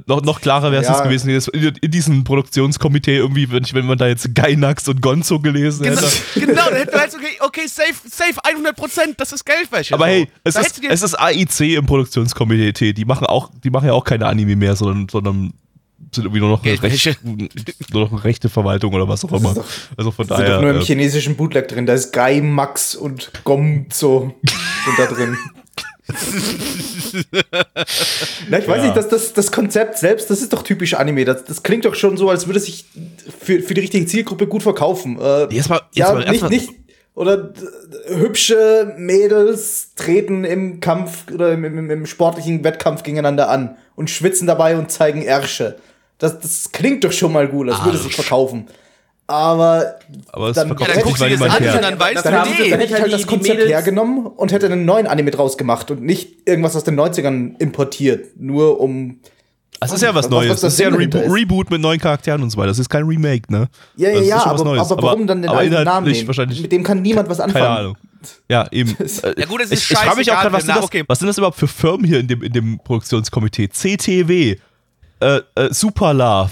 Speaker 2: Noch, noch klarer wäre es
Speaker 3: Ja.
Speaker 2: jetzt gewesen, in, in diesem Produktionskomitee irgendwie, wenn, ich, wenn man da jetzt Gainax und Gonzo gelesen
Speaker 1: Genau,
Speaker 2: hätte.
Speaker 1: genau, dann hätten wir halt so, okay, okay, safe, safe, 100 Prozent, das ist Geldwäsche.
Speaker 2: Aber
Speaker 1: so.
Speaker 2: hey, es ist, es ist AIC im Produktionskomitee. Die machen auch, die machen ja auch keine Anime mehr, sondern, sondern sind irgendwie nur noch, eine
Speaker 1: Geldwäsche.
Speaker 2: Recht, nur noch eine rechte Verwaltung oder was auch immer. Also von
Speaker 3: sind doch
Speaker 2: daher.
Speaker 3: nur im
Speaker 2: äh,
Speaker 3: chinesischen Bootleg drin. Da ist Gai, Max und Gomzo sind da drin. Na, ich weiß
Speaker 2: Ja.
Speaker 3: nicht, das, das, das Konzept selbst, das ist doch typisch Anime. Das, das klingt doch schon so, als würde sich für, für die richtige Zielgruppe gut verkaufen. Äh,
Speaker 2: Erstmal-
Speaker 3: ja,
Speaker 2: erstmal-
Speaker 3: nicht, nicht. Oder äh, hübsche Mädels treten im Kampf oder im, im, im sportlichen Wettkampf gegeneinander an und schwitzen dabei und zeigen Ärsche. Das, das klingt doch schon mal gut, als würde es sich verkaufen. Aber
Speaker 2: aber es
Speaker 3: dann- Ja,
Speaker 2: sich
Speaker 3: dann
Speaker 1: guckst du das an
Speaker 2: her.
Speaker 1: und dann weißt
Speaker 3: dann,
Speaker 1: du,
Speaker 3: haben
Speaker 1: nee.
Speaker 3: dann hätte ich halt das Konzept hergenommen und hätte einen neuen Anime draus gemacht und nicht irgendwas aus den 90ern importiert, nur um.
Speaker 2: Das ist ja was
Speaker 3: Was-
Speaker 2: Neues.
Speaker 3: was
Speaker 2: das ist ja ein Rebo
Speaker 3: ist.
Speaker 2: Reboot mit neuen Charakteren und so weiter. Das ist kein Remake, ne?
Speaker 3: Ja, ja,
Speaker 2: Das
Speaker 3: ja, aber, aber warum dann den
Speaker 2: aber
Speaker 3: alten Namen nehmen?
Speaker 2: wahrscheinlich
Speaker 3: Mit dem kann niemand was anfangen.
Speaker 2: keine Ahnung. Ja, eben. Äh,
Speaker 1: Ja gut, es
Speaker 2: ich
Speaker 1: ist
Speaker 2: ich frage mich auch gerade, was, sind das-
Speaker 1: okay.
Speaker 2: was sind das überhaupt für Firmen hier in dem, in dem Produktionskomitee? CTW, äh, äh, Superlove,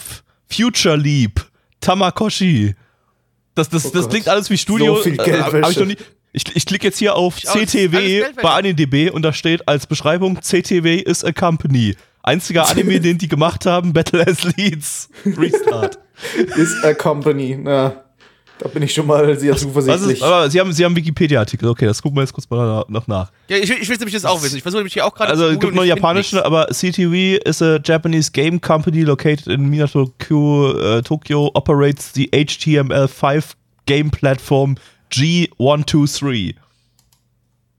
Speaker 2: Future Leap, Tamakoshi. Das, das,
Speaker 3: Oh
Speaker 2: das
Speaker 3: Gott.
Speaker 2: klingt alles wie Studio.
Speaker 3: So viel
Speaker 2: äh,
Speaker 3: Geldwäsche.
Speaker 2: hab ich, noch nie, ich, ich klicke jetzt hier auf
Speaker 1: Ich
Speaker 2: CTW bei AniDB und da steht als Beschreibung: CTW is a company. Einziger Anime, den die gemacht haben: Battle as Leads. Restart.
Speaker 3: Ist a company. Ja, da bin ich schon mal sehr
Speaker 2: Was
Speaker 3: zuversichtlich.
Speaker 2: ist, aber Sie haben, Sie haben Wikipedia-Artikel. Okay, das gucken wir jetzt kurz mal noch nach.
Speaker 1: Ja, ich, will- ich will nämlich das auch wissen. Ich versuche nämlich hier auch gerade
Speaker 2: Also es gibt nur japanische, aber CTV is a Japanese game company located in Minato uh, Tokyo, operates the HTML5 game platform G123.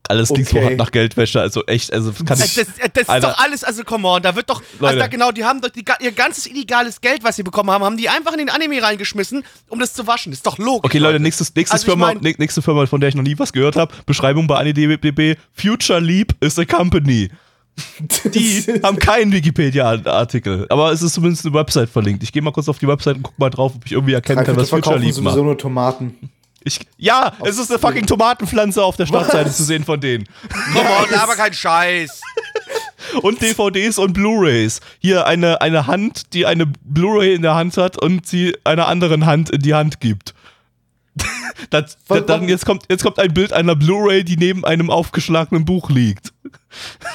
Speaker 2: Alles klingt so
Speaker 3: Okay.
Speaker 2: hart nach Geldwäsche, also echt, also kann
Speaker 1: Äh,
Speaker 2: ich.
Speaker 1: Das, äh, das ist doch alles, also come on, da wird doch, also
Speaker 2: Leute.
Speaker 1: da genau, die haben doch die, ihr ganzes illegales Geld, was sie bekommen haben, haben die einfach in den Anime reingeschmissen, um das zu waschen. Das ist doch logisch.
Speaker 2: Okay, Leute, nächstes, nächstes
Speaker 1: Also ich
Speaker 2: Firma,
Speaker 1: mein-
Speaker 2: nä- nächste Firma, von der ich noch nie was gehört habe. Beschreibung bei AniDB. Future Leap is a company. Die haben keinen Wikipedia-Artikel, aber es ist zumindest eine Website verlinkt. Ich gehe mal kurz auf die Website und guck mal drauf, ob ich irgendwie erkennen kann, was Future Leap
Speaker 3: sowieso
Speaker 2: macht.
Speaker 3: nur Tomaten.
Speaker 2: Ich, ja, es ist eine fucking Tomatenpflanze auf der Startseite
Speaker 3: Was?
Speaker 2: zu sehen von denen.
Speaker 1: Come on, aber kein Scheiß.
Speaker 2: Und DVDs und Blu-Rays. Hier eine, eine Hand, die eine Blu-ray in der Hand hat und sie einer anderen Hand in die Hand gibt. das,
Speaker 3: Was-
Speaker 2: dann
Speaker 3: was-
Speaker 2: jetzt kommt, jetzt kommt ein Bild einer Blu-ray, die neben einem aufgeschlagenen Buch liegt.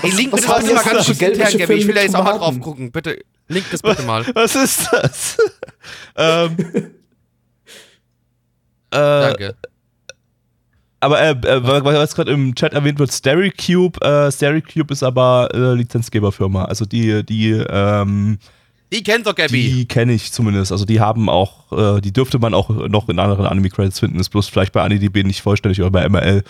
Speaker 1: Ey, link
Speaker 3: was
Speaker 1: bitte
Speaker 3: denn
Speaker 1: mal
Speaker 3: das
Speaker 1: ganz intern,
Speaker 3: Geldwäsche
Speaker 1: Gabby. Ich will da jetzt auch mal drauf gucken. Bitte, link das bitte mal.
Speaker 2: Was ist das? ähm, äh,
Speaker 1: Danke.
Speaker 2: aber äh, äh, was gerade im Chat erwähnt wird, Stereocube, äh, Stereocube ist aber äh, Lizenzgeberfirma. Also die, die, ähm,
Speaker 1: Die kennt doch Gabby.
Speaker 2: die kenne ich zumindest. Also die haben auch, äh, die dürfte man auch noch in anderen Anime-Credits finden, ist bloß vielleicht bei AniDB nicht vollständig oder bei MRL.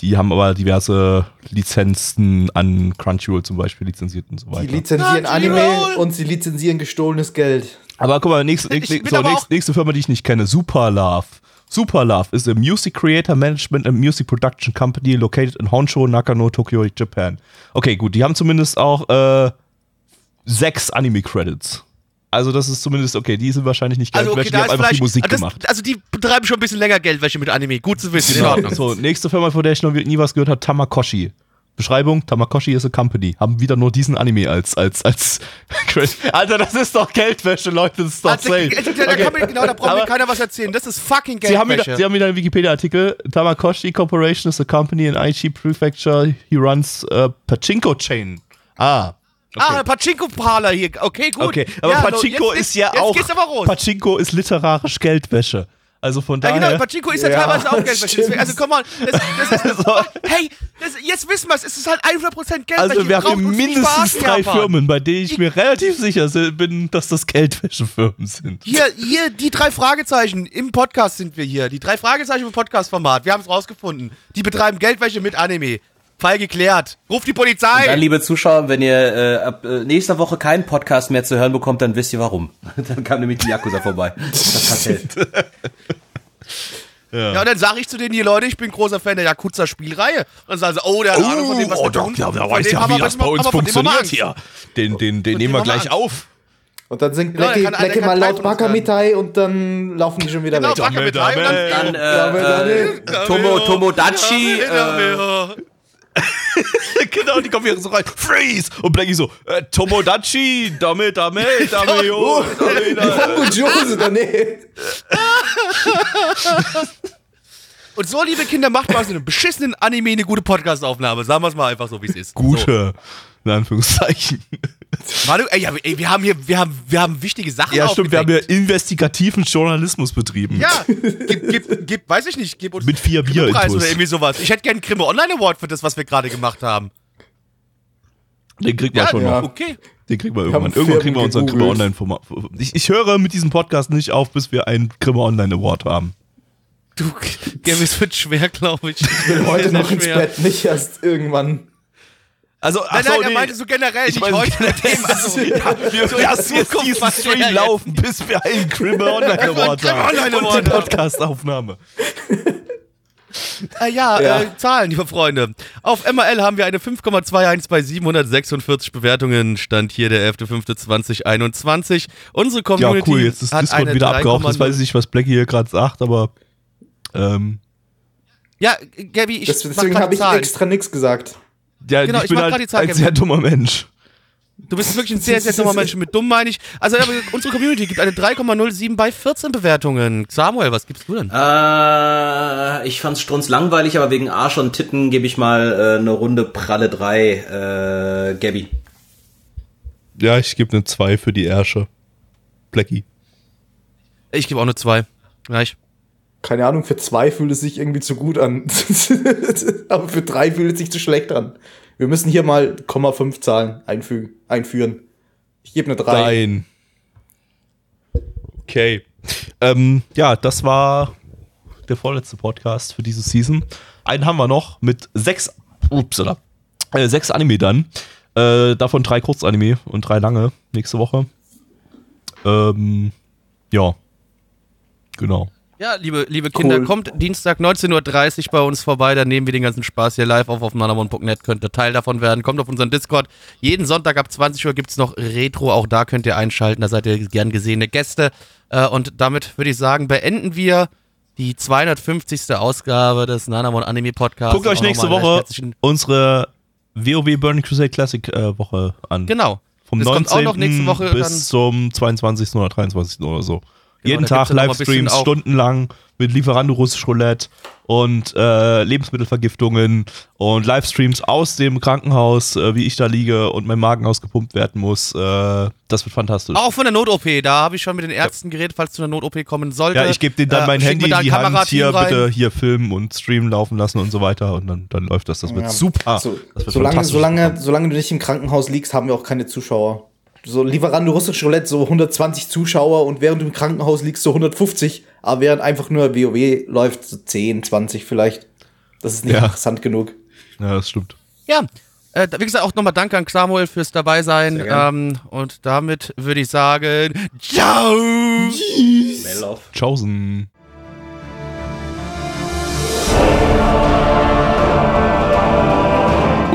Speaker 2: Die haben aber diverse Lizenzen an Crunchyroll zum Beispiel lizenziert und so
Speaker 3: Die
Speaker 2: weiter.
Speaker 3: lizenzieren
Speaker 1: Crunchyroll.
Speaker 3: Anime und sie lizenzieren gestohlenes Geld.
Speaker 2: Aber guck mal, nächste,
Speaker 1: Ich
Speaker 2: nächste,
Speaker 1: bin
Speaker 2: so,
Speaker 1: aber
Speaker 2: nächste,
Speaker 1: auch-
Speaker 2: nächste Firma, die ich nicht kenne, Superlove. Superlove is a music creator management and music production company located in Honshu, Nakano, Tokyo, Japan. Okay, gut, die haben zumindest auch äh, sechs Anime-Credits. Also das ist zumindest, okay, die sind wahrscheinlich nicht
Speaker 1: Also okay,
Speaker 2: Geldwäsche, die haben einfach die Musik
Speaker 1: also das,
Speaker 2: gemacht.
Speaker 1: Also die betreiben schon ein bisschen länger Geldwäsche mit Anime. Gut zu wissen, in Ordnung.
Speaker 2: So, nächste Firma, von der ich noch nie was gehört habe, Tamakoshi. Beschreibung, Tamakoshi is a company. Haben wieder nur diesen Anime als, als, als Alter, das ist doch Geldwäsche, Leute, das ist doch
Speaker 1: Also,
Speaker 2: safe.
Speaker 1: also, da, kann mir, genau, da braucht mir keiner was erzählen. Das ist fucking
Speaker 2: Sie haben, wieder,
Speaker 1: Geldwäsche.
Speaker 2: Sie haben wieder einen Wikipedia-Artikel. Tamakoshi Corporation is a company in Aichi Prefecture. He runs a Pachinko Chain. Ah.
Speaker 1: Ah, Pachinko-Parler hier. Okay, gut.
Speaker 2: Okay, aber
Speaker 1: Ja,
Speaker 2: Pachinko
Speaker 1: jetzt-
Speaker 2: ist ja
Speaker 1: jetzt
Speaker 2: auch.
Speaker 1: geht's aber raus.
Speaker 2: Pachinko ist literarisch Geldwäsche. Also von
Speaker 1: Ja,
Speaker 2: daher.
Speaker 1: genau, Pachinko ist ja,
Speaker 3: Ja,
Speaker 1: teilweise auch Geldwäsche. also, komm mal, das, das ist,
Speaker 2: So.
Speaker 1: hey, das, jetzt wissen wir es, es ist halt 100% Geldwäsche.
Speaker 2: also wir haben mindestens drei. Firmen, bei denen ich mir relativ sicher si- bin, dass das Geldwäschefirmen sind.
Speaker 1: Hier, hier, die drei Fragezeichen im Podcast sind wir hier. Die drei Fragezeichen im Podcast-Format. Wir haben es rausgefunden. Die betreiben Geldwäsche mit Anime. Fall geklärt. Ruft die Polizei.
Speaker 4: Dann, liebe Zuschauer, wenn ihr äh, ab äh, nächster Woche keinen Podcast mehr zu hören bekommt, dann wisst ihr warum. dann kam nämlich die Yakuza vorbei. Das Kartell.
Speaker 1: Ja, und dann sage ich zu denen, hier Leute, ich bin großer Fan der Yakuza-Spielreihe. Und dann sagen sie, oh, der hat Ahnung von dem, was
Speaker 2: oh, doch, ja, wer weiß ja, wie das bei uns funktioniert hier. Den, den, den nehmen wir gleich
Speaker 1: Angst.
Speaker 2: auf.
Speaker 3: Und dann singt Blackie,
Speaker 1: der
Speaker 3: Blackie mal laut Bakamitai und dann laufen die schon wieder
Speaker 1: Genau,
Speaker 3: weg.
Speaker 1: Backe mit
Speaker 2: Dame,
Speaker 1: rein und dann-
Speaker 4: Dann äh,
Speaker 3: Dame.
Speaker 4: äh, Tomo, Tomodachi. Äh,
Speaker 2: genau, die kommen hier so rein. Freeze! Und Blackie so, äh, Tomodachi, Dame, Dame, Dame, yo, Dame, Dame.
Speaker 3: Jose daneben.
Speaker 1: Und so, liebe Kinder, macht mal aus einem beschissenen Anime eine gute Podcast-Aufnahme. Sagen wir es mal einfach so, wie es ist.
Speaker 2: Gute, in Anführungszeichen.
Speaker 1: Manu, ey, ja, ey, wir haben hier, wir haben, wir haben wichtige Sachen
Speaker 2: Ja, stimmt, wir haben ja
Speaker 1: aufgedeckt.
Speaker 2: investigativen Journalismus betrieben.
Speaker 1: Ja, gib, gib, gib, weiß ich nicht, gib uns
Speaker 2: Mit vier Bier-Intus.
Speaker 1: oder irgendwie sowas. Ich hätte gerne einen Grimme Online Award für das, was wir gerade gemacht haben.
Speaker 2: Den kriegt man
Speaker 1: Ja,
Speaker 2: schon
Speaker 3: ja.
Speaker 2: noch.
Speaker 1: okay.
Speaker 2: Den kriegen wir irgendwann. Irgendwann kriegen wir unseren
Speaker 3: Firmen
Speaker 2: Grimme
Speaker 3: gegoogelt.
Speaker 2: Online-Format. Ich, ich höre mit diesem Podcast nicht auf, bis wir einen Grimme Online Award haben.
Speaker 1: Du, Gabby, es wird schwer, glaube ich.
Speaker 3: Ich will heute noch ins Bett, nicht erst irgendwann.
Speaker 2: Also,
Speaker 1: Nein,
Speaker 2: so,
Speaker 1: nein, er
Speaker 2: nee.
Speaker 1: meinte so generell,
Speaker 2: Ich
Speaker 1: nicht
Speaker 2: meine,
Speaker 1: heute. mit dem, also,
Speaker 2: ja, wir
Speaker 1: so
Speaker 2: lassen jetzt diesen Stream
Speaker 1: jetzt.
Speaker 2: laufen, bis wir einen Grimme Online Award
Speaker 1: Grimme
Speaker 2: haben.
Speaker 1: Online
Speaker 2: Und
Speaker 1: Award
Speaker 2: die
Speaker 1: haben.
Speaker 2: Podcast-Aufnahme.
Speaker 1: Ah, ja,
Speaker 3: Ja.
Speaker 1: Äh, Zahlen, liebe Freunde. Auf MRL haben wir eine 5,21 bei 746 Bewertungen. Stand hier der 11.05.2021. Unsere
Speaker 2: Ja,
Speaker 1: Community
Speaker 2: cool, jetzt ist
Speaker 1: hat
Speaker 2: Discord wieder. Jetzt
Speaker 1: 3,0
Speaker 2: weiß ich nicht, was Blackie hier gerade sagt, aber ähm,
Speaker 1: Ja, Gabby, ich
Speaker 3: Das, deswegen habe
Speaker 1: die
Speaker 3: ich extra nichts gesagt.
Speaker 2: Ja,
Speaker 1: Genau,
Speaker 2: ich
Speaker 1: ich
Speaker 2: bin
Speaker 1: mach
Speaker 2: halt
Speaker 1: grad die Zahl,
Speaker 2: ein sehr dummer Mensch.
Speaker 1: Du bist wirklich ein sehr, sehr dummer Mensch. Mit dumm meine ich. Also, unsere Community gibt eine 3,07 bei 14 Bewertungen. Samuel, was gibst du denn?
Speaker 4: Äh, ich fand's strunz langweilig, aber wegen Arsch und Titten gebe ich mal äh, eine Runde Pralle 3, äh, Gabby.
Speaker 2: Ja, ich gebe eine 2 für die Ärsche. Blackie.
Speaker 1: Ich gebe auch eine 2. Gleich.
Speaker 3: Keine Ahnung, für zwei fühlt es sich irgendwie zu gut an. Aber für drei fühlt es sich zu schlecht an. Wir müssen hier mal 0,5 Zahlen einfügen, einführen. Ich gebe eine 3.
Speaker 2: Nein. Okay. Ähm, ja, das war der vorletzte Podcast für diese Season. Einen haben wir noch mit sechs, upsala, äh, sechs Anime dann. Äh, davon drei Kurzanime und drei lange nächste Woche. Ähm, ja. Genau.
Speaker 1: Ja, liebe, liebe Kinder,
Speaker 3: Cool.
Speaker 1: kommt Dienstag 19.30 Uhr bei uns vorbei, dann nehmen wir den ganzen Spaß hier live auf auf nanamon.net, könnt ihr Teil davon werden, kommt auf unseren Discord. Jeden Sonntag ab 20 Uhr gibt's noch Retro, auch da könnt ihr einschalten, da seid ihr gern gesehene Gäste. Äh, und damit würde ich sagen, beenden wir die 250. Ausgabe des Nanamon Anime Podcasts.
Speaker 2: Guckt euch nächste Woche unsere WoW Burning Crusade Classic äh, Woche an.
Speaker 1: Genau.
Speaker 2: Vom
Speaker 1: Das
Speaker 2: 19.
Speaker 1: kommt auch noch nächste Woche dann-
Speaker 2: bis zum 22. oder 23. oder so. Jeden
Speaker 1: da
Speaker 2: Tag Livestreams, stundenlang mit Lieferando russisch Roulette und äh, Lebensmittelvergiftungen und Livestreams aus dem Krankenhaus, äh, wie ich da liege und mein Magen ausgepumpt werden muss. Äh, das wird fantastisch.
Speaker 1: Auch von der Not-OP, da habe ich schon mit den Ärzten geredet, falls zu einer Not-OP kommen sollte.
Speaker 2: ja, ich gebe denen dann
Speaker 1: Äh,
Speaker 2: mein Handy in die
Speaker 1: ein
Speaker 2: Hand,
Speaker 1: Kamerateam
Speaker 2: hier
Speaker 1: rein.
Speaker 2: bitte hier filmen und streamen laufen lassen und so weiter und dann, dann läuft das. Das wird
Speaker 3: Ja.
Speaker 2: super.
Speaker 3: So,
Speaker 2: das wird
Speaker 3: solange, solange, solange du nicht im Krankenhaus liegst, haben wir auch keine Zuschauer. So Lieferando russisch Roulette, so 120 Zuschauer und während du im Krankenhaus liegst, so 150. Aber während einfach nur WoW läuft, so 10, 20 vielleicht. Das ist nicht
Speaker 2: Ja.
Speaker 3: interessant genug.
Speaker 2: Ja, das stimmt.
Speaker 1: Ja, äh, wie gesagt, auch nochmal danke an Samuel fürs Dabeisein. Ähm, und damit würde ich sagen, ciao!
Speaker 4: Melloff.
Speaker 2: Tschaußen.